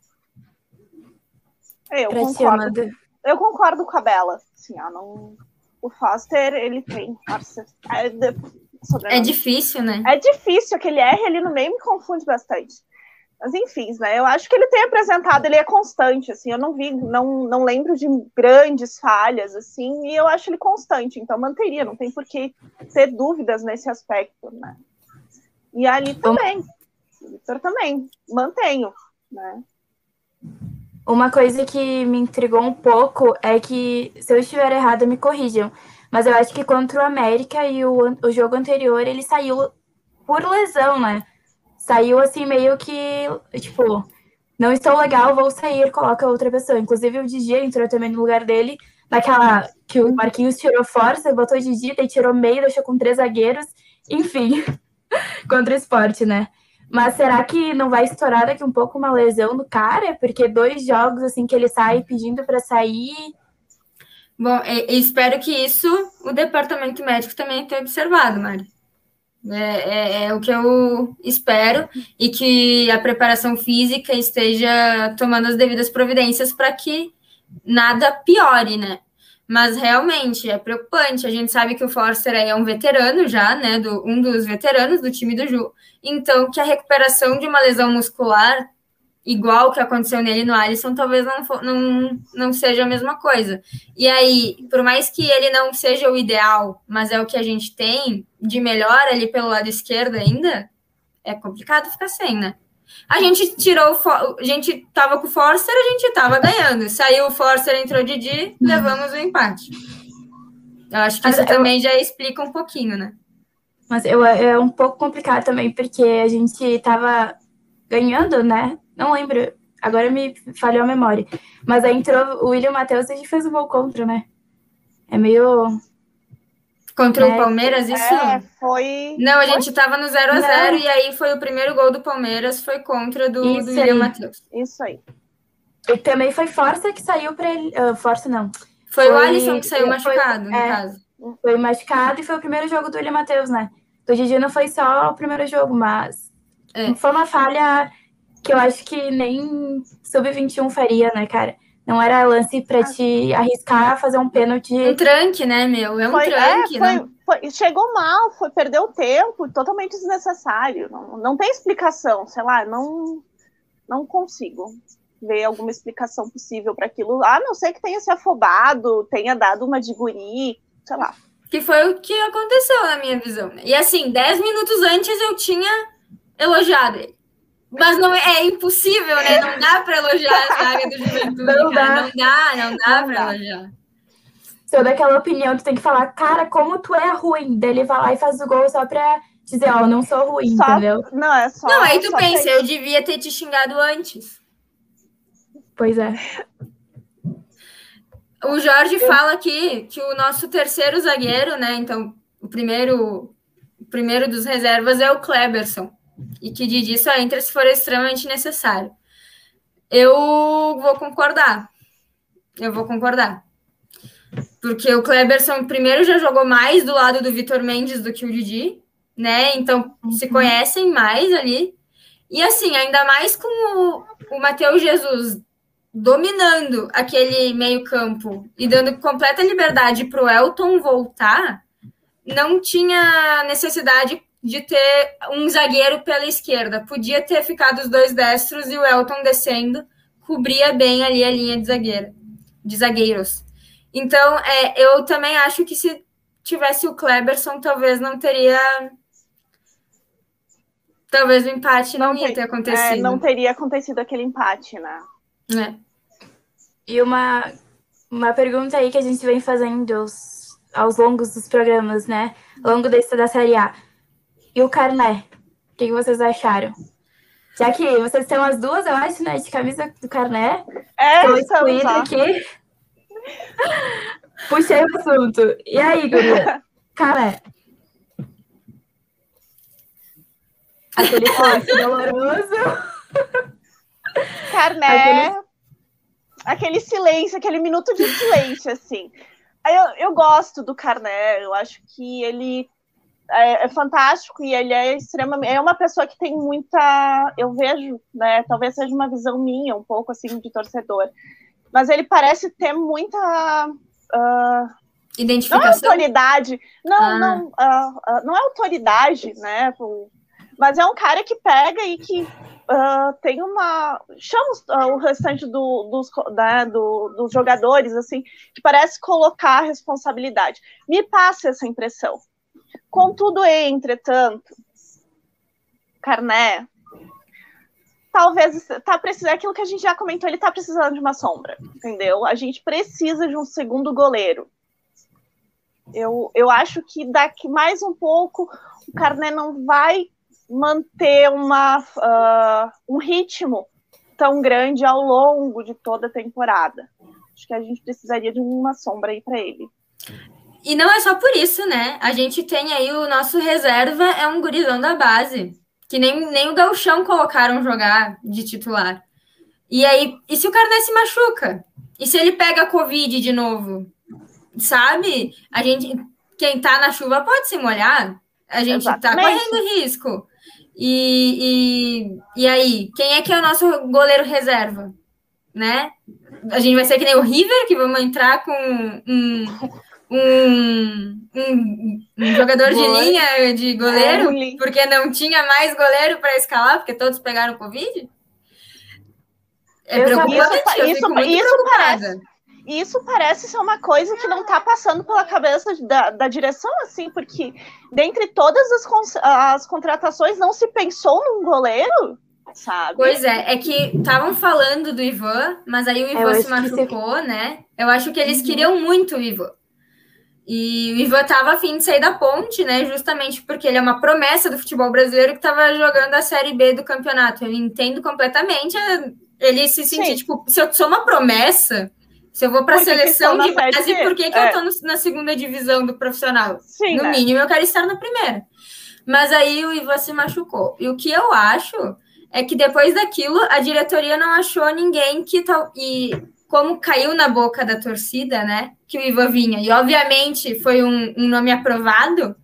Eu concordo. Eu concordo com a Bela. Assim, não, o Foster, ele tem. É, é difícil, né? É difícil, aquele R ali no meio me confunde bastante. Mas enfim, né? Eu acho que ele tem apresentado, ele é constante, assim, eu não vi, não, não lembro de grandes falhas, assim, e eu acho ele constante, então manteria, não tem por que ter dúvidas nesse aspecto, né? E ali também, o Victor também, mantenho, né? Uma coisa que me intrigou um pouco é que, se eu estiver errada, me corrijam. Mas eu acho que contra o América e o, o jogo anterior, ele saiu por lesão, né? Saiu assim, meio que, tipo, não estou legal, vou sair, coloca outra pessoa. Inclusive o Didi entrou também no lugar dele, naquela que o Marquinhos tirou força, botou o Didi, daí tirou meio, deixou com três zagueiros. Enfim, contra o esporte, né? Mas será que não vai estourar daqui um pouco uma lesão no cara? Porque dois jogos assim que ele sai pedindo para sair. Bom, espero que isso o departamento médico também tenha observado, Mari. É, é, é, o que eu espero e que a preparação física esteja tomando as devidas providências para que nada piore, né? Mas realmente é preocupante. A gente sabe que o Forster é um veterano já, né? Do, um dos veteranos do time do Ju. Então, que a recuperação de uma lesão muscular igual que aconteceu nele no Alisson, talvez não, não, não seja a mesma coisa. E aí, por mais que ele não seja o ideal, mas é o que a gente tem de melhor ali pelo lado esquerdo ainda, é complicado ficar sem, né? A gente tirou, a gente tava com o Forster, a gente tava ganhando. Saiu o Forster, entrou o Didi, levamos o empate. Eu acho que mas isso eu... também já explica um pouquinho, né? Mas eu, é um pouco complicado também, porque a gente tava ganhando, né? Não lembro, agora me falhou a memória. Mas aí entrou o William Matheus e a gente fez um gol contra, né? É meio. Contra é, o Palmeiras, isso? É, foi. Não, a gente tava no 0 a 0 e aí foi o primeiro gol do Palmeiras, foi contra do, do William Matheus. Isso aí. E também foi Força que saiu para ele. Uh, Força não. Foi, foi, o Alisson que saiu foi, machucado, no é, caso. Foi machucado e foi o primeiro jogo do William Matheus, né? Do Didi não foi só o primeiro jogo, mas é. foi uma falha que eu acho que nem sub-21 faria, né, cara? Não era lance para te arriscar a fazer um pênalti. Um tranque, né, meu? É um foi, tranque, é, né? Foi, chegou mal, foi perder o tempo, totalmente desnecessário. Não, não tem explicação, sei lá, não, não consigo ver alguma explicação possível para aquilo. A não ser que tenha se afobado, tenha dado uma de guri, sei lá. Que foi o que aconteceu na minha visão. E assim, 10 minutos antes eu tinha elogiado ele. Mas não é, é, impossível, né? Não dá para elogiar a zaga do Juventude. Não dá, não dá, não dá para elogiar. Se eu daquela opinião, tu tem que falar, cara, como tu é ruim. Dele vai lá e faz o gol só pra dizer, ó, oh, não sou ruim, só, entendeu? Não, é só. Não, aí tu pensa, eu devia ter te xingado antes. Pois é. O Jorge eu... fala aqui que o nosso terceiro zagueiro, né? Então, o primeiro, o primeiro dos reservas é o Kleberson e que Didi só entra se for extremamente necessário. Eu vou concordar. Eu vou concordar. Porque o Kleberson, primeiro, já jogou mais do lado do Vitor Mendes do que o Didi, né? Então, se uhum. conhecem mais ali. E assim, ainda mais com o, o Matheus Jesus dominando aquele meio-campo e dando completa liberdade para o Elton voltar, não tinha necessidade de ter um zagueiro pela esquerda. Podia ter ficado os dois destros e o Elton descendo, cobria bem ali a linha de zagueira, de zagueiros. Então, é, eu também acho que se tivesse o Kleberson, talvez não teria. Talvez o empate não, não ia ter acontecido. É, não teria acontecido aquele empate, né? É. E uma, uma pergunta aí que a gente vem fazendo aos, aos longos dos programas, né? Ao longo desse, da Série A e o carné. O que, vocês acharam? Já que vocês têm umas duas, eu acho, né? De camisa do carné. É, Estou aqui. Puxei o assunto. E aí, guria? Carné. Aquele forte doloroso. Carné. Aquele... aquele silêncio, aquele minuto de silêncio, assim. Eu, eu gosto do Carné, eu acho que ele é, é, fantástico e ele é extremamente. É uma pessoa que tem muita. Eu vejo, né? Talvez seja uma visão minha, um pouco assim, de torcedor. Mas ele parece ter muita. Uh, Identificação? Não é autoridade. Não, ah. não, uh, uh, não é autoridade, né? Mas é um cara que pega e que Uh, tem uma. Chama uh, o restante do, dos, né, do, dos jogadores, assim, que parece colocar a responsabilidade. Me passa essa impressão. Contudo, entretanto, Carné, talvez tá precisando aquilo que a gente já comentou, ele tá precisando de uma sombra, entendeu? A gente precisa de um segundo goleiro. Eu, eu acho que daqui mais um pouco o Carné não vai manter uma, uh, um ritmo tão grande ao longo de toda a temporada. Acho que a gente precisaria de uma sombra aí para ele. E não é só por isso, né? A gente tem aí o nosso reserva, é um gurizão da base, que nem, nem o Galchão colocaram jogar de titular. E aí, e se o Carné se machuca? E se ele pega a Covid de novo? sabe? A gente, quem tá na chuva pode se molhar. A gente tá Exatamente. tá correndo risco. E, e, e aí, quem é que é o nosso goleiro reserva? Né? A gente vai ser que nem o River, que vamos entrar com um, um, um, um jogador de linha de goleiro, É, porque não tinha mais goleiro para escalar, porque todos pegaram Covid? É Eu preocupante, sabia. eu Isso- muito isso preocupada. E isso parece ser uma coisa que não tá passando pela cabeça da, da direção, assim, porque dentre todas as, as contratações não se pensou num goleiro, sabe? Pois é, é que estavam falando do Ivan, mas aí o É, eu Ivan acho se você- machucou, né? Eu acho que eles Uhum. queriam muito o Ivan. E o Ivan tava afim de sair da ponte, né? Justamente porque ele é uma promessa do futebol brasileiro que tava jogando a Série B do campeonato. Eu entendo completamente ele se sentir, Sim. tipo, se eu sou uma promessa, se eu vou que que seleção de base, por que, que É. eu no- na segunda divisão do profissional? Sim, no né? mínimo, eu quero estar na primeira. Mas aí o Ivan se machucou. E o que eu acho é que depois daquilo, a diretoria não achou ninguém que tal. E como caiu na boca da torcida, né? Que o Ivan vinha. E obviamente foi um, um nome aprovado.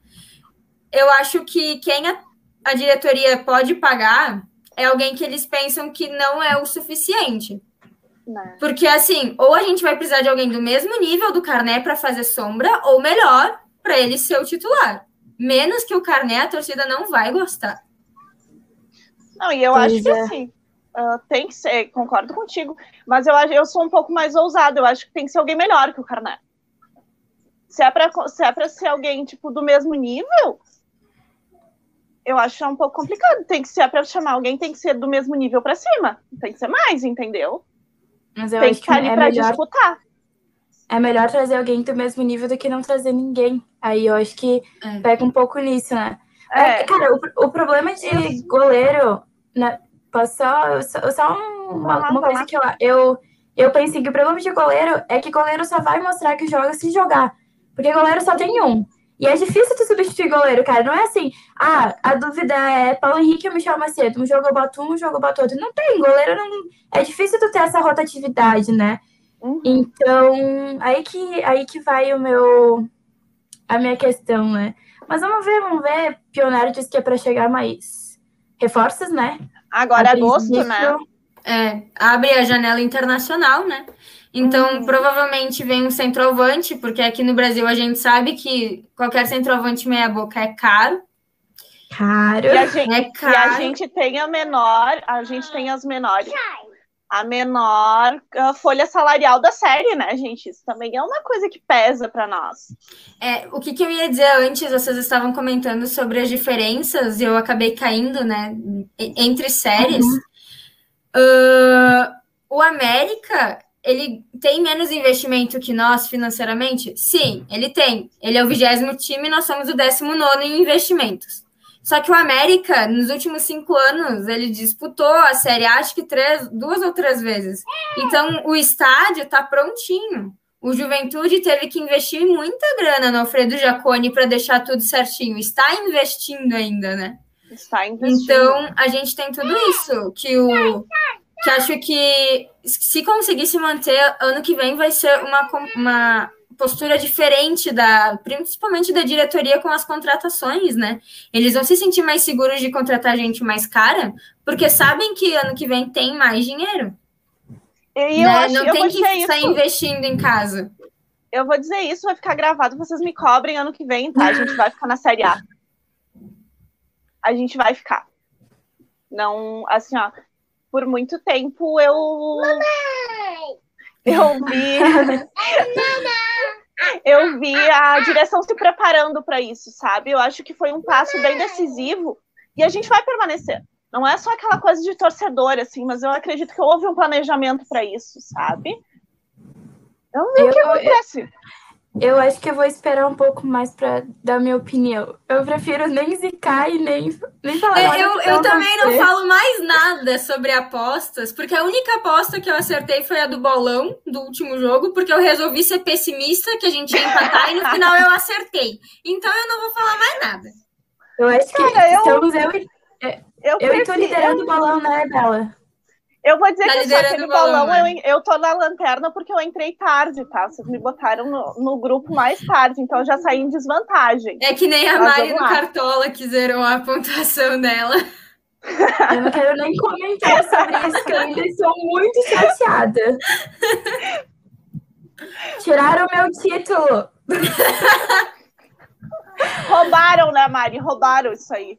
Eu acho que quem a, a diretoria pode pagar é alguém que eles pensam que não é o suficiente. Né? Porque assim, ou a gente vai precisar de alguém do mesmo nível do Carné para fazer sombra, ou melhor, para ele ser o titular. Menos que o Carné, a torcida não vai gostar. Não, e eu Pois acho que é. assim, ah, tem que ser, concordo contigo, mas eu, acho- eu sou um pouco mais ousada, eu acho que tem que ser alguém melhor que o Carné. Se é pra, se é pra ser alguém, tipo, do mesmo nível, eu acho um pouco complicado. Tem que ser, pra chamar alguém, tem que ser do mesmo nível pra cima. Tem que ser mais, entendeu? Mas eu tem que acho que estar ali é pra melhor, disputar. é melhor trazer alguém do mesmo nível do que não trazer ninguém. Aí eu acho que É. pega um pouco nisso, né? É. É, cara, o, o problema de goleiro, né, posso só, só, só um- lá, uma, uma coisa lá. que eu, eu, eu pensei que o problema de goleiro é que goleiro só vai mostrar que joga se jogar. Porque goleiro só tem um. E é difícil tu substituir goleiro, cara. Não é assim, ah, a dúvida é Paulo Henrique ou Michel Macedo. Um jogo eu boto um, um jogo eu boto outro. Não tem, goleiro não. É difícil tu ter essa rotatividade, né? Uhum. Então, aí que, aí que vai o meu a minha questão, né? Mas vamos ver, vamos ver. Pioneiro disse que é para chegar mais reforços, né? Agora é agosto, princípio, né? É, abre a janela internacional, né? Então, Uhum. provavelmente vem um centroavante, porque aqui no Brasil a gente sabe que qualquer centroavante meia-boca é caro. Caro. E a gente, É E a caro. gente tem a menor, a gente tem as menores, a menor folha salarial da série, né, gente? Isso também é uma coisa que pesa para nós. É, o que, que eu ia dizer antes, vocês estavam comentando sobre as diferenças, e eu acabei caindo, né, e- entre séries. Ah, o América, ele tem menos investimento que nós financeiramente? Sim, ele tem. Ele é o vigésimo time, nós somos o décimo nono em investimentos. Só que o América, nos últimos cinco anos, ele disputou a Série A, acho que três, duas ou três vezes. Então, o estádio está prontinho. O Juventude teve que investir muita grana no Alfredo Jaconi para deixar tudo certinho. Está investindo ainda, né? Está investindo. Então, a gente tem tudo isso. Que o. Que acho que se conseguir se manter, ano que vem vai ser uma, uma postura diferente da. Principalmente da diretoria com as contratações, né? Eles vão se sentir mais seguros de contratar gente mais cara, porque sabem que ano que vem tem mais dinheiro. E eu né? acho, Não eu tem vou que dizer sair isso. investindo em casa. Eu vou dizer isso, vai ficar gravado, vocês me cobrem ano que vem, tá? A gente vai ficar na série A. A gente vai ficar. Não, assim, ó, por muito tempo eu. Eu vi. eu vi a direção se preparando para isso, sabe? Eu acho que foi um passo bem decisivo e a gente vai permanecer. Não é só aquela coisa de torcedor, assim, mas eu acredito que houve um planejamento para isso, sabe? Eu não sei o que Eu- acontece. Eu acho que eu vou esperar um pouco mais para dar minha opinião. Eu prefiro nem zicar e nem, nem falar. É, nada eu, eu vai também não falo mais nada sobre apostas, porque a única aposta que eu acertei foi a do bolão do último jogo, porque eu resolvi ser pessimista, que a gente ia empatar, e no final eu acertei. Então eu não vou falar mais nada. Eu acho que Cara, eu- estamos eu, Eu, eu e tu prefiro- liderando o balão, né, Bela? Eu vou dizer Tá que só liderando aquele o bolão, bolão, né? eu, eu tô na lanterna porque eu entrei tarde, tá? Vocês me botaram no, no grupo mais tarde, então eu já saí em desvantagem. É que nem a Mas Mari no. Cartola que zerou a pontuação dela. Eu não quero nem comentar sobre isso, que eu ainda estou muito chateada. Tiraram meu título. Roubaram, né, Mari? Roubaram isso aí.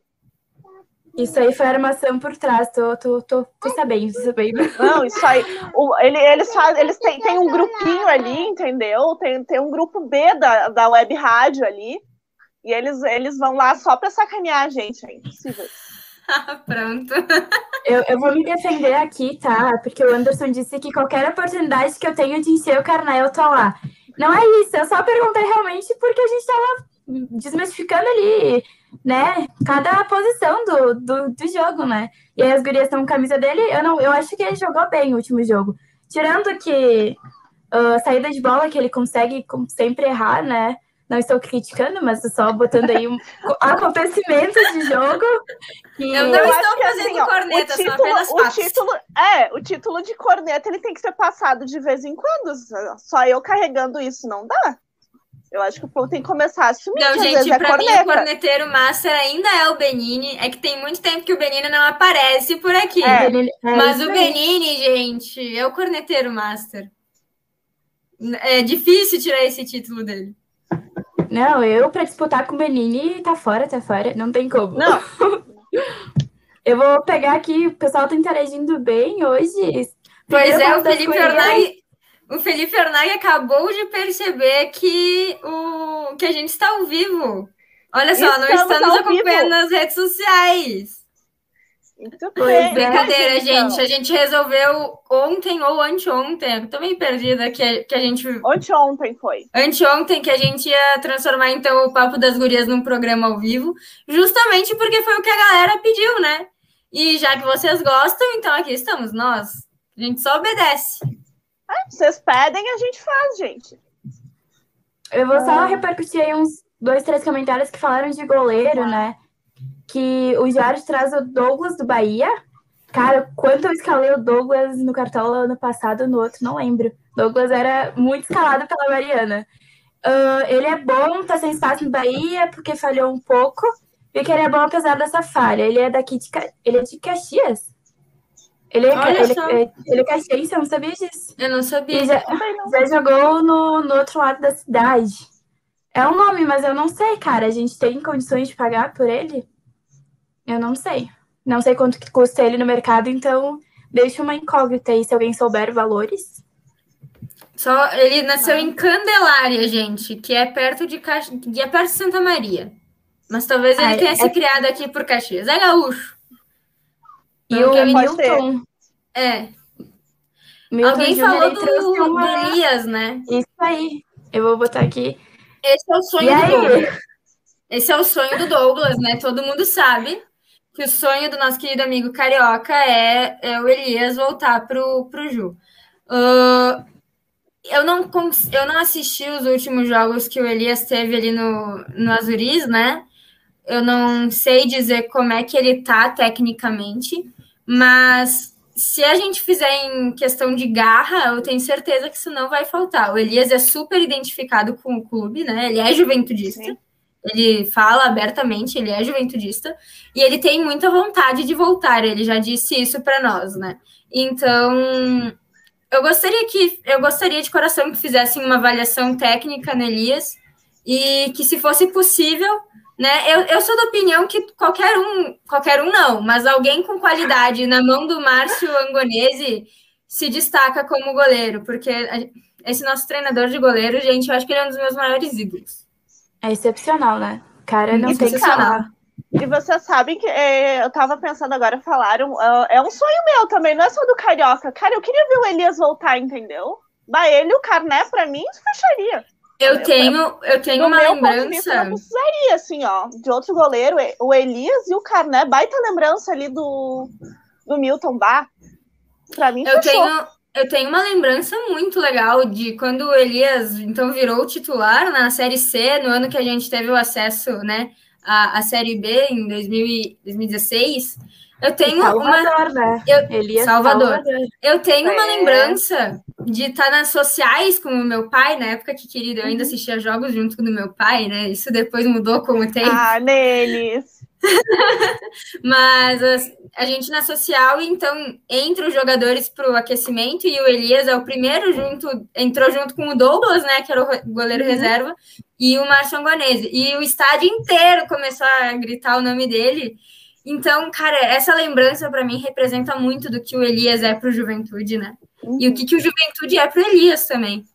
Isso aí foi armação por trás, tô, tô, tô, tô sabendo, tô sabendo. Não, isso aí. O, ele, eles fazem, eles têm, têm um grupinho ali, entendeu? Tem, tem um grupo B da, da web rádio ali. E eles, eles vão lá só pra sacanear a gente, é impossível. Pronto. Eu, eu vou me defender aqui, tá? Porque o Anderson disse que qualquer oportunidade que eu tenho de encher o carnê, eu tô lá. Não é isso, eu só perguntei realmente porque a gente tava desmistificando ali, né? Cada posição do, do, do jogo, né? E aí as gurias estão com a camisa dele, eu, não, eu acho que ele jogou bem o último jogo. Tirando que a saída de bola que ele consegue sempre errar, né? Não estou criticando, mas só botando aí um, acontecimentos de jogo. Que... Eu não Eu estou acho que, fazendo assim, ó, corneta, o título, apenas o fatos. título, é, o título de corneta ele tem que ser passado de vez em quando. Só eu carregando isso não dá. Eu acho que o povo tem que começar a assumir Não, que às gente, vezes é pra mim o corneteiro master ainda é o Benini. É que tem muito tempo que o Benini não aparece por aqui. É. É Mas o. Benini, gente, é o corneteiro master. É difícil tirar esse título dele. Não, eu pra disputar com o Benini, tá fora, tá fora, não tem como. Não, Eu vou pegar aqui, o pessoal tá interagindo bem hoje. Pois Primeiro é, o Felipe gurias. O Felipe Ornag acabou de perceber que, o, que a gente está ao vivo. Olha só, não Estamos estamos ao vivo. acompanhando nas redes sociais. muito bem. Brincadeira, Então, gente. A gente resolveu ontem ou anteontem, tô meio perdida, que, que a gente. Ontem ontem foi. Anteontem, que a gente ia transformar então o Papo das Gurias num programa ao vivo, justamente porque foi o que a galera pediu, né? E já que vocês gostam, então aqui estamos nós. A gente só obedece. Vocês pedem, a gente faz, gente. Eu vou só Ah. repercutir aí uns dois, três comentários que falaram de goleiro, né? Que o Jorge traz o Douglas do Bahia. Cara, quanto eu escalei o Douglas no Cartola ano passado, no outro, não lembro. Douglas era muito escalado pela Mariana. Ah, ele é bom, tá sem espaço no Bahia, porque falhou um pouco. E que ele é bom apesar dessa falha. Ele é daqui de, Ca- ele é de Caxias. Ele é, Olha ele, só. é- ele é caxiense, eu não sabia disso. Eu não sabia. E já, já jogou no, no outro lado da cidade. É um nome, mas eu não sei, cara. A gente tem condições de pagar por ele? Eu não sei. Não sei quanto que custa ele no mercado, então deixa uma incógnita aí se alguém souber valores. Só ele nasceu em Candelária, gente, que é perto de Cax... que é perto de Santa Maria. Mas talvez ele Ah, tenha é- se criado aqui por Caxias. É gaúcho. E o Milton. É. Milton Alguém Júnior, falou do, uma... Elias, né? Isso aí. Eu vou botar aqui. Esse é o sonho E do aí? Douglas. Esse é o sonho do Douglas, né? Todo mundo sabe que o sonho do nosso querido amigo carioca é, é o Elias voltar pro, pro Ju. Ah, eu, não, cons- eu não assisti os últimos jogos que o Elias teve ali no, no Azuris, né? Eu não sei dizer como é que ele tá tecnicamente, mas se a gente fizer em questão de garra, eu tenho certeza que isso não vai faltar. O Elias é super identificado com o clube, né? Ele é juventudista. Sim. Ele fala abertamente, ele é juventudista e ele tem muita vontade de voltar. Ele já disse isso para nós, né? Então, eu gostaria que eu gostaria de coração que fizessem uma avaliação técnica no Elias e que, se fosse possível, né? Eu, eu sou da opinião que qualquer um, qualquer um não, mas alguém com qualidade na mão do Márcio Angonese se destaca como goleiro, porque a- esse nosso treinador de goleiro, gente, eu acho que ele é um dos meus maiores ídolos. É excepcional, né? Cara, não tem que Excepcional. falar. E vocês sabem que é, eu tava pensando agora, falaram, ah, é um sonho meu também, não é só do Carioca. Cara, eu queria ver o Elias voltar, entendeu? Bah, ele o Carné, pra mim, fecharia. Eu tenho, eu tenho No uma meu ponto de lembrança. precisaria, assim, ó, de outro goleiro, o Elias e o Carné, baita lembrança ali do, do Milton Bar. Pra mim, Eu fechou. tenho, eu tenho uma lembrança muito legal de quando o Elias então virou titular na Série C, no ano que a gente teve o acesso, né, a, a Série B em 2000, 2016, eu tenho Salvador, uma. Né? Eu, Ele é Salvador. Salvador. Eu tenho uma É. lembrança de estar nas sociais com o meu pai, na época que, querido, eu ainda assistia jogos junto com o meu pai, né? Isso depois mudou com o tempo. Ah, neles. Mas as- a, gente na social, então, entre os jogadores para o aquecimento e o Elias é o primeiro junto, entrou junto com o Douglas, né, que era o goleiro reserva, e o Márcio Angonese. E o estádio inteiro começou a gritar o nome dele. Então, cara, essa lembrança para mim representa muito do que o Elias é para o Juventude, né? E o que, que o Juventude é para o Elias também.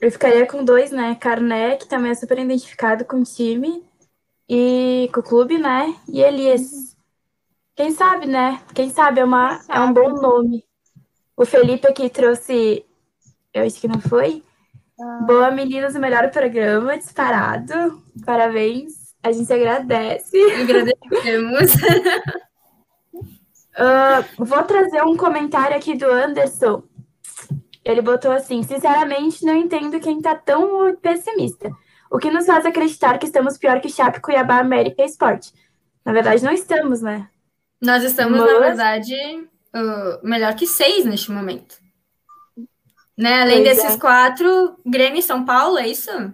Eu ficaria com dois, né? Carné, que também é super identificado com o time e com o clube, né? E Elias. Quem sabe, né? Quem sabe é, uma, Quem é um sabe? bom nome. O Felipe aqui trouxe, eu acho que não foi? Ah. Boa, meninas, o melhor programa, disparado. Parabéns. A gente agradece. Agradecemos. Ah, vou trazer um comentário aqui do Anderson. Ele botou assim: sinceramente, não entendo quem tá tão pessimista. O que nos faz acreditar que estamos pior que Chape, Cuiabá, América e Esporte? Na verdade, não estamos, né? Nós estamos, na Mas- verdade, uh, melhor que seis neste momento. Né? Além Pois desses é. quatro, Grêmio e São Paulo, é isso? É,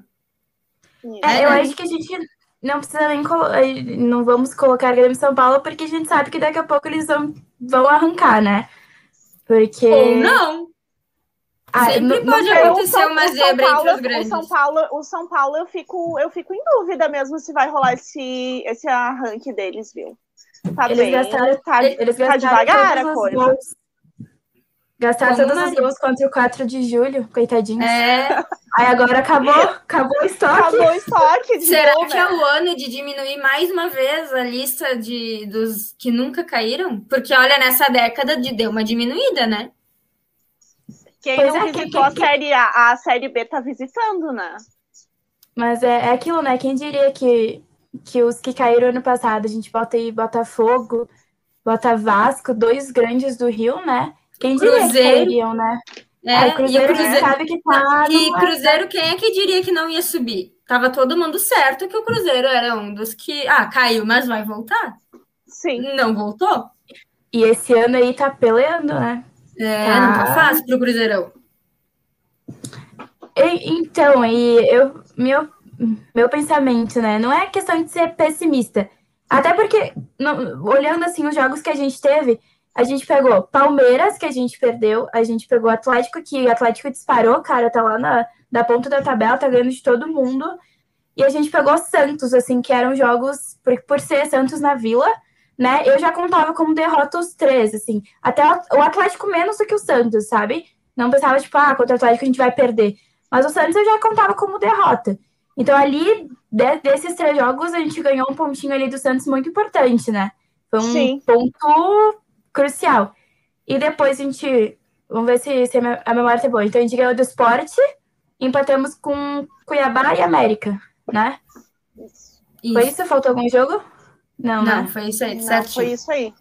É, eu né? acho que a gente não precisa nem eh, não vamos colocar Grêmio São Paulo, porque a gente sabe que daqui a pouco eles vão, vão arrancar, né? Porque. Ou não. Ah, Sempre não- pode acontecer São- uma o São zebra Paulo, entre os o grandes. São Paulo, o São Paulo eu fico, eu fico em dúvida mesmo se vai rolar esse, esse arranque deles, viu? Tá Eles bem, gastaram- tá, Eles tá gastaram devagar todos a os coisa. gols. Todos os Maria. gols contra o 4 de julho, coitadinhos. É, Aí agora acabou, acabou o estoque. Acabou o estoque de será gol, que né? é o ano de diminuir mais uma vez a lista de, dos que nunca caíram? Porque, olha, nessa década de, deu uma diminuída, né? Quem Pois não é, que- visitou a Série A, a Série B tá visitando, né? Mas é, é aquilo, né? Quem diria que, que os que caíram ano passado, a gente bota aí Botafogo, bota Vasco, dois grandes do Rio, né? Quem diria que Cruzeiro. cairiam, né? É, Aí e o Cruzeiro, gente Cruzeiro, sabe que tá e Cruzeiro, quem é que diria que não ia subir? Tava todo mundo certo que o Cruzeiro era um dos que, ah, caiu, mas vai voltar. Sim. Não voltou? E esse ano aí tá peleando, né? É, Tá. não tá fácil pro Cruzeirão. E- então, e eu, meu, meu pensamento, né? Não é questão de ser pessimista. Até porque, não- olhando assim os jogos que a gente teve, a gente pegou Palmeiras, que a gente perdeu, a gente pegou Atlético, que o Atlético disparou, cara, tá lá na, na ponta da tabela, tá ganhando de todo mundo. E a gente pegou Santos, assim, que eram jogos, por, por ser Santos na Vila, né? Eu já contava como derrota os três, assim. Até o Atlético menos do que o Santos, sabe? Não pensava, tipo, ah, contra o Atlético a gente vai perder. Mas o Santos eu já contava como derrota. Então, ali, de- desses três jogos, a gente ganhou um pontinho ali do Santos muito importante, né? Foi um Sim. ponto crucial. E depois a gente. Vamos ver se, se a me- a memória tá boa. Então, a gente ganhou do esporte, empatamos com Cuiabá e América, né? Foi isso? Faltou algum jogo? Não, Não, né? foi isso aí, Não, certinho. foi isso aí.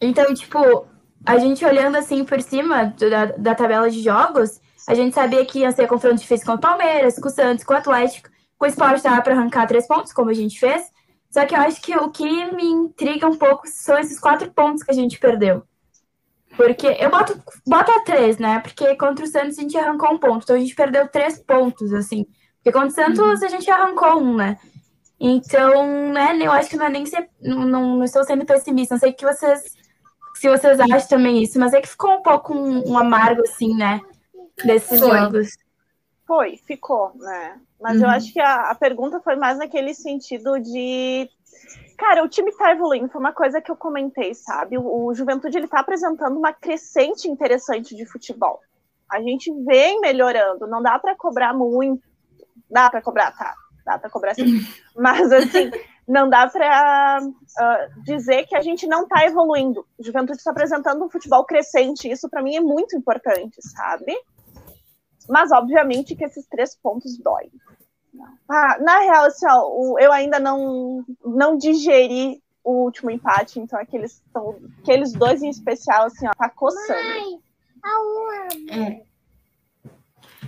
Então, tipo, a gente olhando assim por cima do- da, da tabela de jogos, a gente sabia que ia ser confronto difícil com o Palmeiras, com o Santos, com o Atlético, com o Sport tava para arrancar três pontos, como a gente fez. Só que eu acho que o que me intriga um pouco são esses quatro pontos que a gente perdeu. Porque eu boto, boto a três, né? Porque contra o Santos a gente arrancou um ponto. Então a gente perdeu três pontos, assim. Porque contra o Santos a gente arrancou um, né? Então, né, eu acho que não é nem ser. Não, não, não estou sendo pessimista. Não sei que vocês. Se vocês acham também isso, mas é que ficou um pouco um, um amargo, assim, né? Desses Foi. jogos. Foi, ficou, né? Mas Uhum. eu acho que a, a pergunta foi mais naquele sentido de. Cara, o time tá evoluindo, foi uma coisa que eu comentei, sabe? O, o Juventude ele tá apresentando uma crescente interessante de futebol. A gente vem melhorando, não dá para cobrar muito. Dá para cobrar, tá? Dá para cobrar sim. Mas assim, não dá para dizer que a gente não tá evoluindo. O Juventude está apresentando um futebol crescente, isso para mim é muito importante, sabe? Mas, obviamente, que esses três pontos doem. Ah, na real, assim, ó, o- eu ainda não, não digeri o último empate, então aqueles, tão, aqueles dois em especial, assim, ó, tá coçando.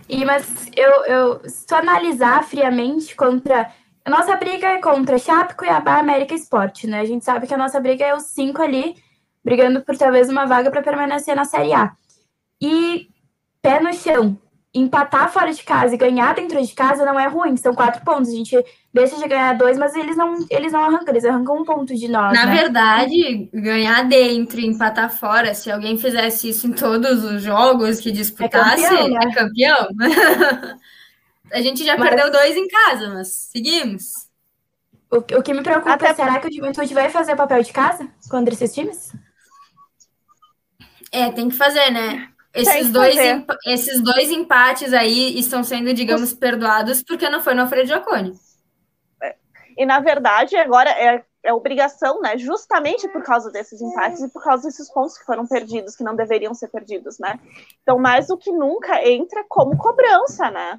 E, mas eu, eu, se tu analisar friamente contra a nossa briga é contra Chape, Cuiabá, América Esporte, né? A gente sabe que a nossa briga é os cinco ali, brigando por talvez uma vaga para permanecer na Série A. E pé no chão, empatar fora de casa e ganhar dentro de casa não é ruim, são quatro pontos. A gente deixa de ganhar dois, mas eles não, eles não arrancam, eles arrancam um ponto de nós. Na né? verdade, ganhar dentro e empatar fora, se alguém fizesse isso em todos os jogos que disputasse, é campeão. Né? É campeão. a gente já mas... perdeu dois em casa, mas seguimos. O, o que me preocupa, Até... será que o Juventude vai fazer o papel de casa contra esses times? É, tem que fazer, né? Esses dois, esses dois empates aí estão sendo, digamos, perdoados porque não foi no Alfredo Jaconi. É. E, na verdade, agora é, é obrigação, né? Justamente por causa desses empates e por causa desses pontos que foram perdidos, que não deveriam ser perdidos, né? Então, mais do que nunca, entra como cobrança, né?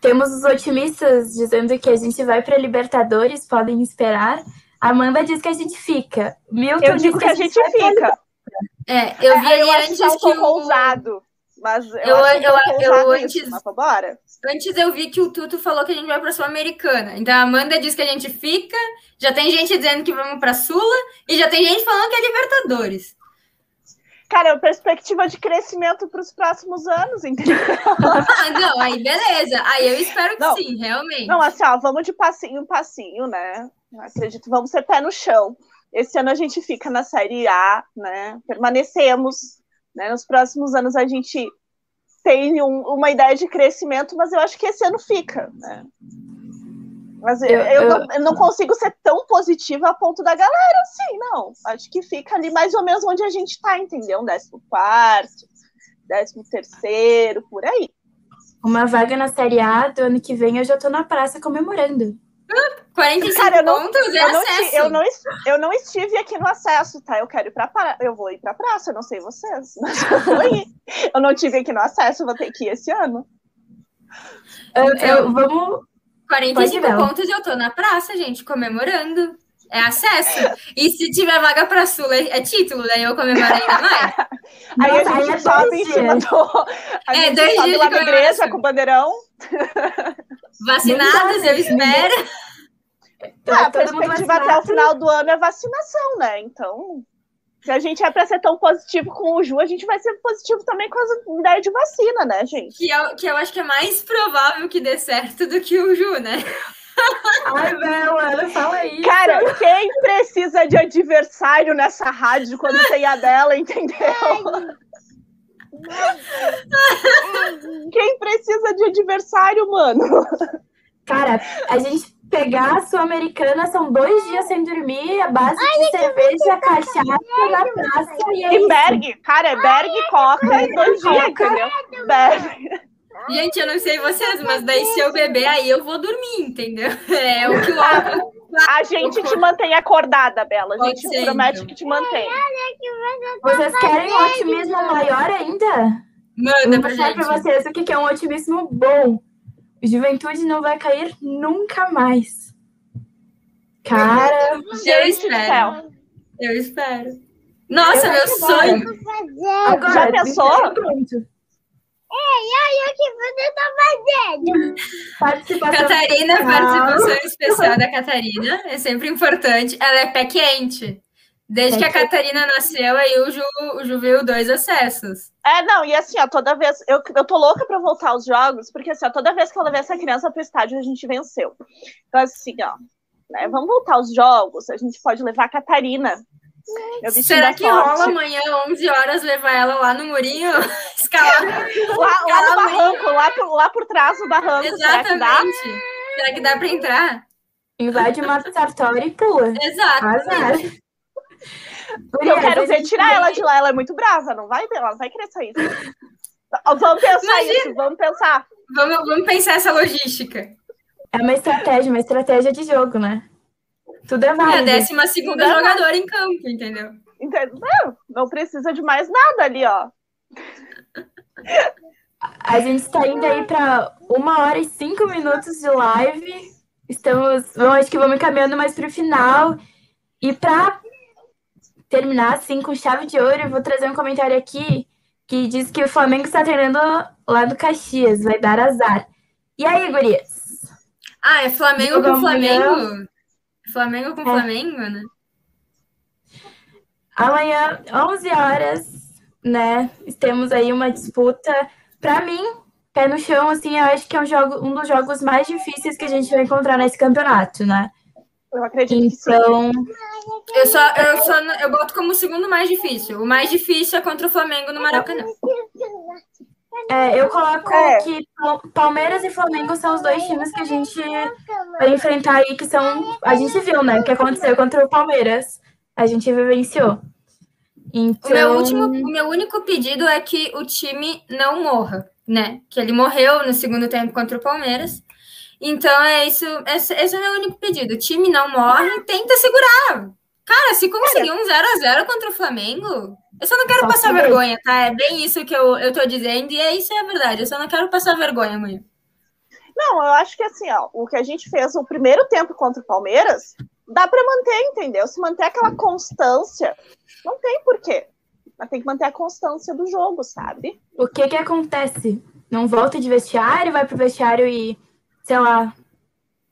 Temos os otimistas dizendo que a gente vai para Libertadores, podem esperar. Amanda diz que a gente fica. Milton Eu digo que a gente, a gente fica. É, eu vi eu antes que, que o... ousado. Mas eu, eu, eu, eu antes, isso, mas antes eu vi que o Tuto falou que a gente vai para a Sul-Americana. Então a Amanda diz que a gente fica, já tem gente dizendo que vamos para a Sula e já tem gente falando que é Libertadores. Cara, é perspectiva de crescimento para os próximos anos, entendeu? ah, não, aí beleza. Aí eu espero que não, sim, realmente. Não, assim, ó, vamos de passinho em passinho, né? acredito, vamos ser pé no chão. Esse ano a gente fica na Série A, né? Permanecemos. Né? Nos próximos anos a gente tem um, uma ideia de crescimento, mas eu acho que esse ano fica. Né? Mas eu, eu, eu, não, eu, não, consigo ser tão positiva a ponto da galera, assim, não. Acho que fica ali mais ou menos onde a gente está, entendeu? Décimo quarto, décimo terceiro, por aí. Uma vaga na Série A do ano que vem eu já tô na praça comemorando. 45 Cara, eu não, pontos eu não, eu, não, eu não estive aqui no acesso, tá? Eu quero ir pra praça. Eu vou ir pra praça, eu não sei vocês, mas eu vou ir. eu não tive aqui no acesso, vou ter que ir esse ano. Eu, eu, vamos. 45 pontos eu tô na praça, gente, comemorando. É acesso. E se tiver vaga pra Sul, é, é título, daí eu comemoro ainda mais. aí a gente é sobe em cima do. A é, gente dois sobe dias lá na igreja com o bandeirão. Vacinados, eu espero. Ah, a perspectiva até o final do ano é vacinação, né? Então, se a gente é para ser tão positivo com o Ju, a gente vai ser positivo também com a ideia de vacina, né, gente? Que eu, que eu acho que é mais provável que dê certo do que o Ju, né? Ai, Bela, fala isso. Cara, quem precisa de adversário nessa rádio quando tem a dela, entendeu? Quem precisa de adversário, mano? Cara, a gente pegar a Sul-Americana são dois dias sem dormir, a base Ai, de cerveja, cachaça na praça e é E Berg, cara, é Berg e Coca em dois dias, entendeu? Berg. Gente, eu não sei vocês, mas daí se eu beber, aí eu vou dormir, entendeu? É o que o. A gente te mantém acordada, Bela. A gente ser, promete então. que te mantém. Vocês querem um otimismo maior ainda? Manda pra gente. pra vocês o que é um otimismo bom. Juventude não vai cair nunca mais. Cara, eu espero. Eu espero. Nossa, eu meu sonho. Agora, Já pensou? Pronto. Ei, olha o que você tá fazendo. Catarina, participação especial da Catarina. É sempre importante. Ela é pé quente. Desde que a Catarina nasceu, aí o Ju, o Ju viu dois acessos. É, não, e assim, ó, toda vez. Eu, eu tô louca pra voltar aos jogos, porque assim, ó, toda vez que eu levei essa criança pro estádio, a gente venceu. Então, assim, ó, né, vamos voltar aos jogos, a gente pode levar a Catarina. Será que forte. rola amanhã, 11 horas, levar ela lá no murinho? Escalar. lá, lá no barranco, lá por, lá por trás do barranco. Exatamente. Será que dá, será que dá pra entrar? Invade uma sartória e pula. Exato. Azar. Eu quero ver tirar ela de lá, ela é muito brava, não vai, ela não vai querer sair. Vamos pensar Imagina. isso, vamos pensar. Vamos, vamos pensar essa logística. É uma estratégia, uma estratégia de jogo, né? Tudo é válido. É a décima segunda é jogadora em campo, entendeu? Entendeu? Não, não precisa de mais nada ali, ó. A gente está indo aí para uma hora e cinco minutos de live. Estamos, bom, acho que vamos caminhando mais para o final. E para terminar assim com chave de ouro, eu vou trazer um comentário aqui que diz que o Flamengo está treinando lá do Caxias, vai dar azar. E aí, gurias? Ah, é Flamengo com Flamengo? Flamengo com é. Flamengo, né? Amanhã, 11 horas, né? Temos aí uma disputa. Para mim, pé no chão, assim, eu acho que é um, jogo, um dos jogos mais difíceis que a gente vai encontrar nesse campeonato, né? Eu acredito então, eu só, eu só eu boto como o segundo mais difícil. O mais difícil é contra o Flamengo no Maracanã. É, eu coloco é. que Palmeiras e Flamengo são os dois times que a gente vai enfrentar aí, que são. A gente viu, né? O que aconteceu contra o Palmeiras. A gente vivenciou. Então... O, meu último, o meu único pedido é que o time não morra, né? Que ele morreu no segundo tempo contra o Palmeiras. Então é isso. Esse, esse é o meu único pedido. O time não morre, tenta segurar. Cara, se conseguir um 0x0 contra o Flamengo, eu só não quero só passar vergonha, tá? É bem isso que eu, eu tô dizendo, e é isso é a verdade. Eu só não quero passar vergonha amanhã. Não, eu acho que assim, ó, o que a gente fez no primeiro tempo contra o Palmeiras, dá para manter, entendeu? Se manter aquela constância, não tem porquê. Mas tem que manter a constância do jogo, sabe? O que que acontece? Não volta de vestiário, vai pro vestiário e, sei lá,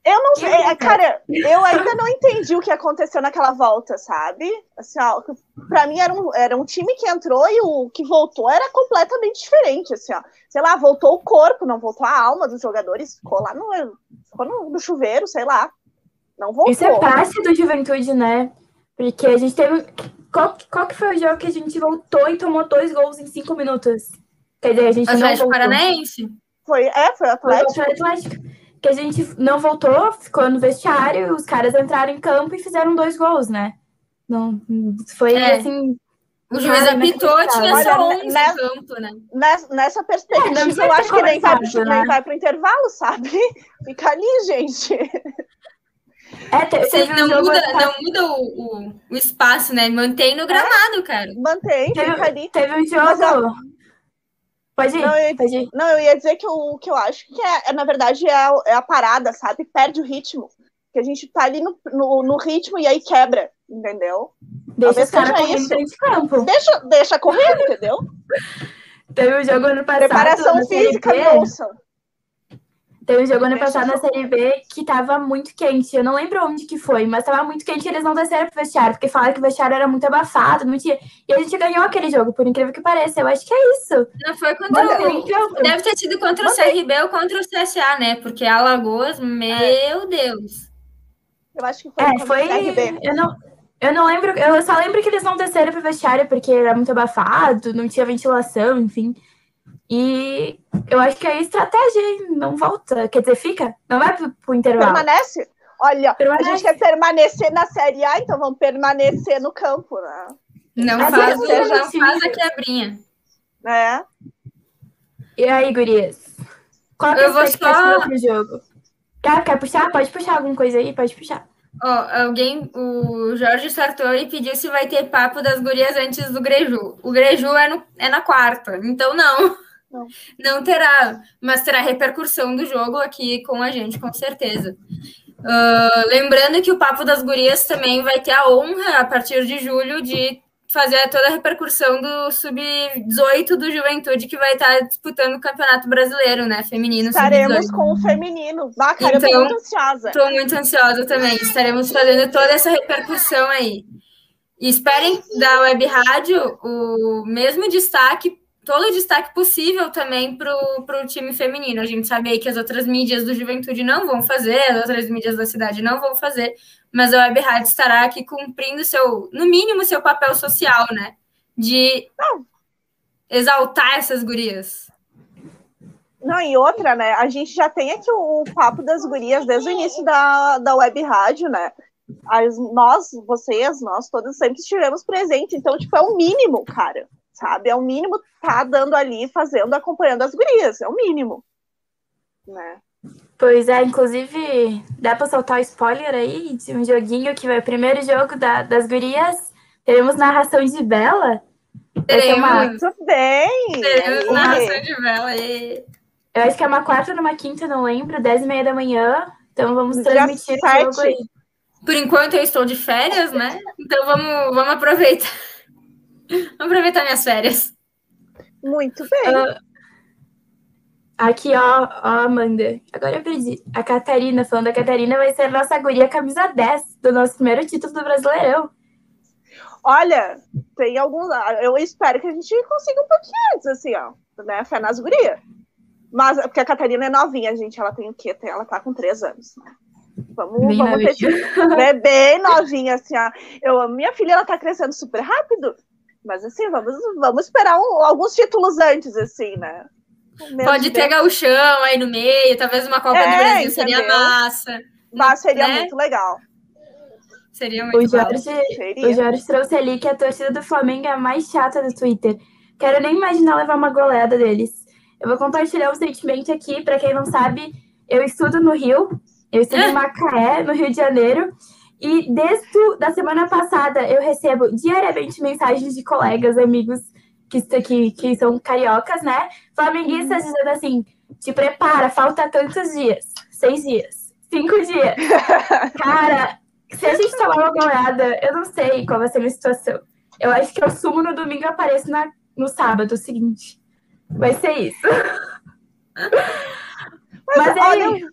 eu não sei, é, cara, eu ainda não entendi o que aconteceu naquela volta, sabe? Assim, ó, pra mim era um, era um time que entrou e o que voltou era completamente diferente, assim, ó. Sei lá, voltou o corpo, não voltou a alma dos jogadores, ficou lá no, ficou no, no chuveiro, sei lá. Não voltou. Isso é parte do Juventude, né? Porque a gente teve. Qual, qual que foi o jogo que a gente voltou e tomou dois gols em cinco minutos? Quer dizer, a gente Atlético não voltou. Paranaense? Foi, é, foi o Atlético. Foi o Atlético que a gente não voltou, ficou no vestiário, os caras entraram em campo e fizeram dois gols, né? Não, foi é. assim. O juiz apitou, tinha só 11 nessa, campo, né? Nessa perspectiva, é, eu acho que nem vai, né? nem vai pro intervalo, sabe? Fica ali, gente. É, te, Sim, não, um muda, não muda o, o, o, espaço, né? Mantém no gramado, é, cara. Mantém, teve, fica ali. Teve um jogo. Pode ir, não, eu, pode ir. Não, eu ia dizer que o que eu acho que é, é na verdade, é a, é a, parada, sabe? Perde o ritmo. Que a gente tá ali no, no, no ritmo e aí quebra, entendeu? Deixa os caras correndo de campo. Deixa, deixa correr, entendeu? Teve um jogo ano passado. Preparação física, moça. Teve um jogo ano passado na Série B que tava muito quente. Eu não lembro onde que foi, mas tava muito quente e eles não desceram pro vestiário, porque falaram que o vestiário era muito abafado, não tinha. E a gente ganhou aquele jogo, por incrível que pareça. Eu acho que é isso. Não foi contra o. Deve ter sido contra o CRB ou contra o CSA, né? Porque Alagoas, meu é. Deus. Eu acho que foi, é, foi... o CRB. Eu não. Eu não lembro, eu só lembro que eles não desceram pro vestiário porque era muito abafado, não tinha ventilação, enfim. E eu acho que é estratégia, hein? não volta. Quer dizer, fica? Não vai pro, pro intervalo. Permanece? Olha, Permanece. a gente quer permanecer na Série A, então vamos permanecer no campo, né? Não faz, o, não faz a quebrinha. É. E aí, gurias? Qual é a vou só... pro jogo? Quer, quer puxar? Pode puxar alguma coisa aí? Pode puxar. Ó, oh, alguém, o Jorge Sartori pediu se vai ter papo das gurias antes do Greju. O Greju é, no, é na quarta, então não. Não. não terá, mas terá repercussão do jogo aqui com a gente, com certeza. Uh, lembrando que o Papo das Gurias também vai ter a honra, a partir de julho, de fazer toda a repercussão do Sub-18 do Juventude, que vai estar disputando o Campeonato Brasileiro, né? Feminino. Estaremos com o feminino. Cara, então, eu tô muito ansiosa. Estou muito ansiosa também. Estaremos fazendo toda essa repercussão aí. E esperem da Web Rádio o mesmo destaque todo o destaque possível também para o time feminino. A gente sabe aí que as outras mídias do Juventude não vão fazer, as outras mídias da cidade não vão fazer, mas a Web Rádio estará aqui cumprindo seu, no mínimo, seu papel social, né? De exaltar essas gurias. Não, e outra, né? A gente já tem aqui o, o papo das gurias desde o início da, da web rádio, né? As, nós, vocês, nós todos sempre estivemos presentes. Então, tipo, é o mínimo, cara sabe? É o mínimo tá dando ali, fazendo, acompanhando as gurias, é o mínimo, né? Pois é, inclusive, dá para soltar o spoiler aí de um joguinho que vai o primeiro jogo da, das gurias. Teremos narração de Bela. Teremos. Uma... Muito bem! Teremos narração de Bela. E... Eu acho que é uma quarta ou uma quinta, não lembro, dez e meia da manhã. Então vamos transmitir o jogo aí. Por enquanto eu estou de férias, né? Então vamos, vamos aproveitar. Vamos aproveitar minhas férias. Muito bem. Uh, Aqui, ó, ó, Amanda. Agora eu perdi. A Catarina, falando da Catarina, vai ser a nossa guria camisa 10 do nosso primeiro título do Brasileirão. Olha, tem alguns. Eu espero que a gente consiga um pouquinho antes, assim, ó. Né? Fé nas gurias. Mas, porque a Catarina é novinha, gente. Ela tem o quê? Ela tá com três anos. Né? Vamos, bem vamos ter bem novinha, assim, ó. Eu, minha filha, ela tá crescendo super rápido. Mas, assim, vamos, vamos esperar um, alguns títulos antes, assim, né? Pode ter gauchão aí no meio, talvez uma Copa é, do Brasil entendeu? seria massa. Mas seria né? muito legal. Seria muito o Jorge, o Jorge trouxe ali que a torcida do Flamengo é a mais chata do Twitter. Quero nem imaginar levar uma goleada deles. Eu vou compartilhar um sentimento aqui, para quem não sabe, eu estudo no Rio, eu estudo em Macaé, no Rio de Janeiro, e desde da semana passada eu recebo diariamente mensagens de colegas, amigos que, que, que são cariocas, né? Flamenguistas dizendo assim: te prepara, falta tantos dias. Seis dias, cinco dias. Cara, se a gente tomar uma goleada, eu não sei qual vai ser a minha situação. Eu acho que eu sumo no domingo e apareço na, no sábado seguinte. Vai ser isso. Mas, Mas olha... aí...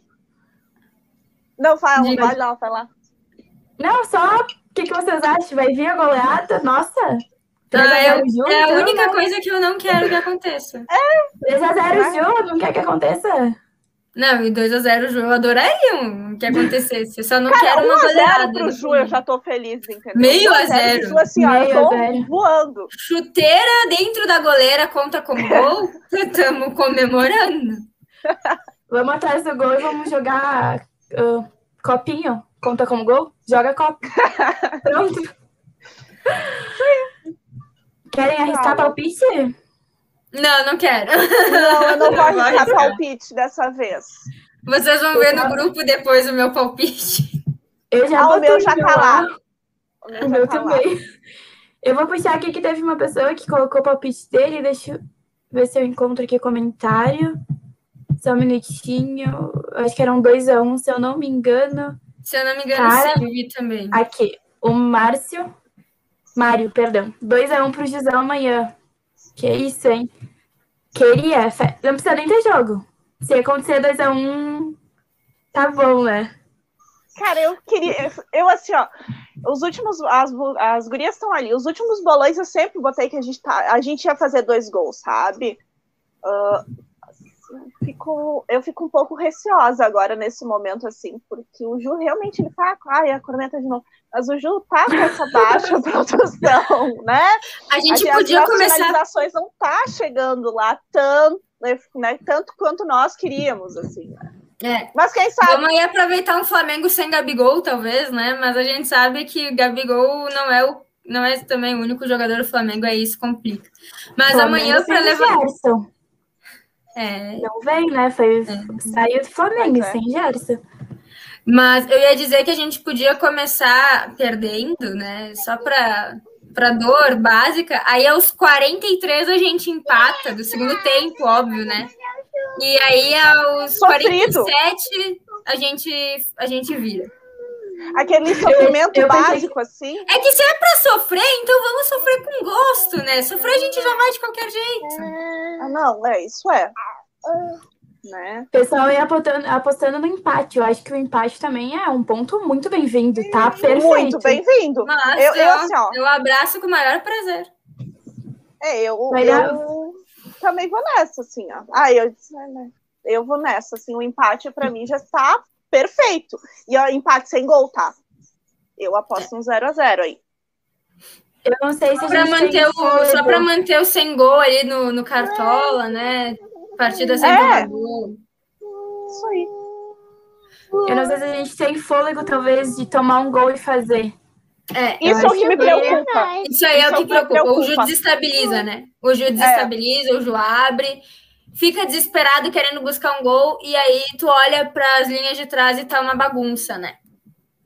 Não, fala, vai lá, vai lá. Não, só o que, que vocês acham? Vai vir a goleada? Nossa! Ah, eu, é a única coisa que eu não quero que aconteça. É, 3x0 Ju, não quer que aconteça? Não, e 2x0 Ju, eu adoraria que acontecesse. Eu só não Cara, quero uma goleada. pro Ju, eu já tô feliz, entendeu? Meio a zero. Ju, assim, ó, eu tô voando. Chuteira dentro da goleira conta como gol? Estamos comemorando. Vamos atrás do gol e vamos jogar uh, copinho. Conta como gol? Joga copo. Pronto. Querem arriscar palpite? Não, não quero. Não, eu não vou arriscar palpite dessa vez. Vocês vão ver no grupo depois o meu palpite. Eu já ah, o meu já tá lá. O meu, o meu tá também. Lá. Eu vou puxar aqui que teve uma pessoa que colocou o palpite dele. Deixa eu ver se eu encontro aqui o comentário. Só um minutinho. Acho que eram dois a um, se eu não me engano. Se eu não me engano, Cara, sim, eu vi também. Aqui. O Márcio Mário, perdão. 2x1 um pro Gisão amanhã. Que isso, hein? Queria. Não precisa nem ter jogo. Se acontecer 2x1, um, tá bom, né? Cara, eu queria. Eu, assim, ó. Os últimos. As, as gurias estão ali. Os últimos bolões eu sempre botei que a gente, tá, a gente ia fazer dois gols, sabe? Uh, fico, eu fico um pouco receosa agora nesse momento, assim, porque o Ju realmente ele tá. Ai, a corneta de novo. Mas o Ju tá com essa baixa produção, né? A gente a, podia as começar. As finalizações não tá chegando lá tanto, né, tanto quanto nós queríamos, assim, né? É. Mas quem sabe. Vamos aí aproveitar um Flamengo sem Gabigol, talvez, né? Mas a gente sabe que Gabigol não é o não é também o único jogador do Flamengo, aí isso complica. Mas Flamengo amanhã para levar. É. Não vem, né? Foi, é. Saiu do Flamengo, é. sem Gerson. Mas eu ia dizer que a gente podia começar perdendo, né? Só para para dor básica. Aí aos 43 a gente empata do segundo tempo, óbvio, né? E aí aos Sofrido. 47 a gente a gente vira. Aquele sofrimento eu, eu básico, pensei... assim. É que se é pra sofrer, então vamos sofrer com gosto, né? Sofrer a gente já vai de qualquer jeito. Ah, não, é, isso é. Né? O pessoal ia apostando, apostando no empate. Eu acho que o empate também é um ponto muito bem-vindo, tá? Perfeito. Muito bem-vindo. Eu, eu, assim, ó, eu abraço com o maior prazer. É, eu, eu também vou nessa, assim, ó. Ah, eu, né, eu vou nessa, assim, o empate para mim já está perfeito. E ó, empate sem gol, tá? Eu aposto um 0 a 0 aí. Eu não sei se só para manter o só para manter o sem gol ali no, no cartola, né? Partida sem é. gol. Isso aí. Eu não sei se a gente tem fôlego, talvez, de tomar um gol e fazer. É, isso é o que me preocupa. Isso aí é o que, que preocupa. preocupa. O Ju desestabiliza, né? O Ju desestabiliza, é. o Ju abre fica desesperado querendo buscar um gol e aí tu olha para as linhas de trás e tá uma bagunça, né?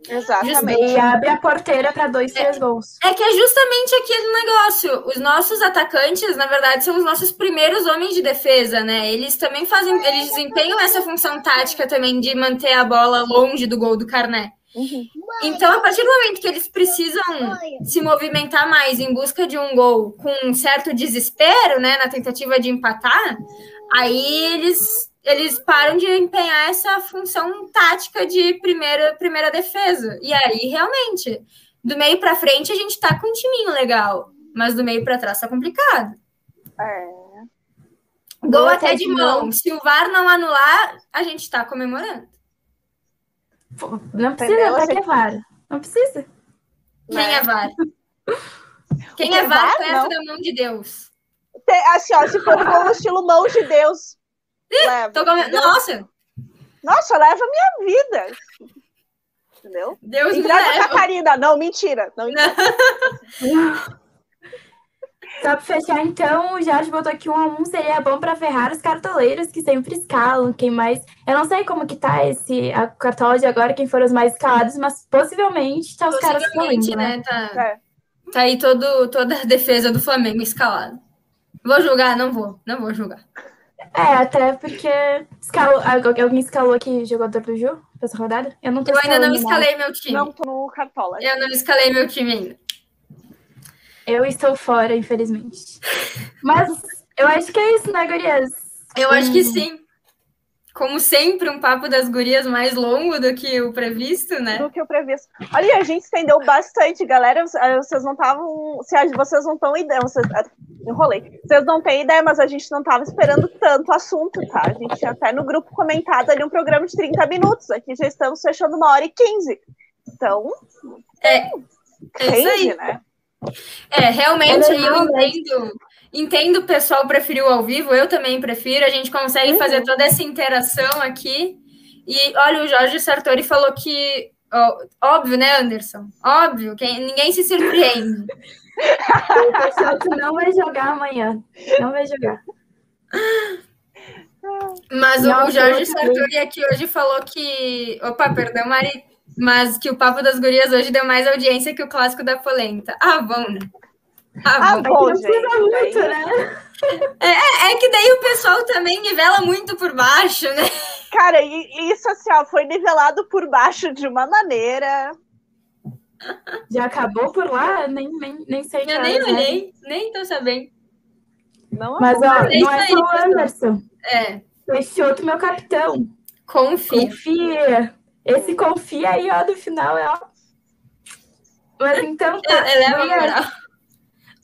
Exatamente. E abre a porteira para dois, três é, gols. É que é justamente aquele negócio. Os nossos atacantes, na verdade, são os nossos primeiros homens de defesa, né? Eles também fazem, eles desempenham essa função tática também de manter a bola longe do gol do Carné. Uhum. Então, a partir do momento que eles precisam se movimentar mais em busca de um gol com um certo desespero, né, na tentativa de empatar, aí eles eles param de empenhar essa função tática de primeira, primeira defesa. E aí, realmente, do meio para frente a gente tá com um timinho legal, mas do meio para trás tá complicado. É. Gol até de mão. Se o VAR não anular, a gente tá comemorando. Não precisa Entendeu? até que é VAR. Não precisa. Quem Né? é VAR? Quem que é é VAR VAR? perto Não. da mão de Deus. Tem- assim, ó, se for no estilo mão de Deus, leva. Entendeu? Nossa, Nossa, leva a minha vida. Entendeu? Deus me a leva. Catarina. Não, mentira. Não, entrega. Só pra fechar, então, o Jorge botou aqui um a um, seria bom pra ferrar os cartoleiros que sempre escalam. Quem mais. Eu não sei como que tá esse a cartola de agora, quem foram os mais escalados, mas possivelmente tá os caras Possivelmente, falando, né? né? Tá, É. tá aí todo, toda a defesa do Flamengo escalada. Vou julgar? Não vou. Não vou julgar. É, até porque escalou, algu- alguém escalou aqui jogador do Ju essa rodada? Eu não tô Eu ainda não escalando escalei meu time. não tô no cartola. Eu não escalei meu time ainda. Eu estou fora, infelizmente. Mas eu acho que é isso, né, Gurias? Eu acho que Hum. sim. Como sempre, um papo das gurias mais longo do que o previsto, né? do que o previsto. Olha, a gente estendeu bastante, galera. Vocês não estavam. Vocês não estão ideia, vocês. ah, Enrolei. Vocês não têm ideia, mas a gente não estava esperando tanto assunto, tá? A gente tinha até no grupo comentado ali um programa de 30 minutos. Aqui já estamos fechando uma hora e 15. Então, É, é isso aí. rende, né? É, realmente, É eu legal, né? entendo. Entendo o pessoal preferiu ao vivo, eu também prefiro. A gente consegue Uhum. fazer toda essa interação aqui. E olha, o Jorge Sartori falou que. ó, óbvio, né, Anderson? Óbvio, quem, ninguém se surpreende. O pessoal que não vai jogar amanhã. Não vai jogar. Mas o- Não, o Jorge Sartori aqui hoje falou que. Opa, perdão, Mari. Mas que o Papo das Gurias hoje deu mais audiência que o clássico da polenta. Ah, bom, né? Ah, Ah, bom. não precisa gente. muito, aí- né? É que daí o pessoal também nivela muito por baixo, né? Cara, e isso assim, ó, foi nivelado por baixo de uma maneira. Já acabou por lá? Nem, nem, nem sei Eu nem né? olhei, nem tô sabendo. Não Mas, ó, É não é só o Anderson. É, Esse outro meu capitão. confia. Confia. Esse confia aí, ó, do final é, ó. Mas então tá. Eleva moral.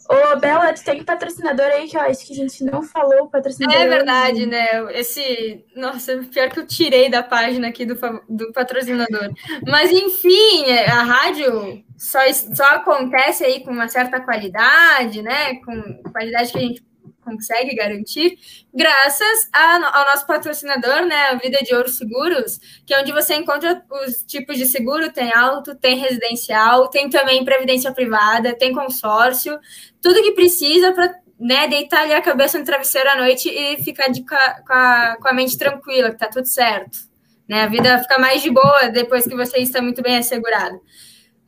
Ô, Bela, tu tem patrocinador aí que eu acho que a gente não falou o patrocinador. É verdade, né? Esse. Nossa, pior que eu tirei da página aqui do, do patrocinador. Mas, enfim, é, a rádio só, só acontece aí com uma certa qualidade, né? Com qualidade que a gente consegue garantir, graças a ao nosso patrocinador, né? A Vida de Ouro Seguros, que é onde você encontra os tipos de seguro: tem alto, tem residencial, tem também previdência privada, tem consórcio, tudo que precisa para né, deitar ali a cabeça no travesseiro à noite e ficar de, com a- com a mente tranquila, que tá tudo certo. Né? A vida fica mais de boa depois que você está muito bem assegurado.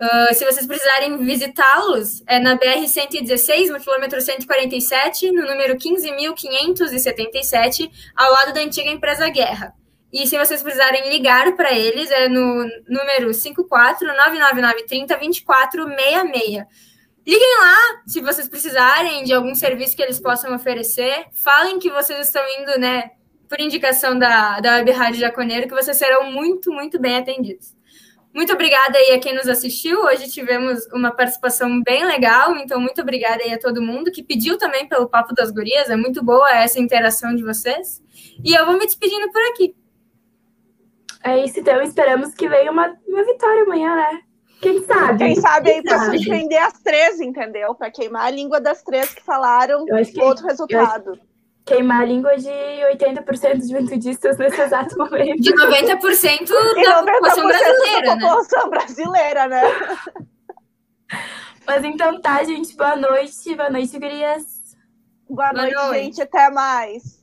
Ah, se vocês precisarem visitá-los, é na BR-116, no quilômetro 147, no número 15.577, ao lado da antiga empresa Guerra. E se vocês precisarem ligar para eles, é no número 54-99930-2466. Liguem lá se vocês precisarem de algum serviço que eles possam oferecer. Falem que vocês estão indo, né, por indicação da, da Web Rádio Jaconeiro, que vocês serão muito, muito bem atendidos. Muito obrigada aí a quem nos assistiu. Hoje tivemos uma participação bem legal, então muito obrigada aí a todo mundo que pediu também pelo Papo das Gurias. É muito boa essa interação de vocês. E eu vou me despedindo por aqui. É isso, então esperamos que venha uma, uma vitória amanhã, né? Quem sabe? Quem sabe aí pra sabe? surpreender as três, entendeu? Pra queimar a língua das três que falaram Eu acho que outro resultado. Queimar a língua de 80% de juventudices nesse exato momento. De 90% E da 90% população brasileira, da né? população brasileira, né? Mas então tá, gente. Boa noite. Boa noite, gurias. Boa Boa noite, noite. gente. Até mais.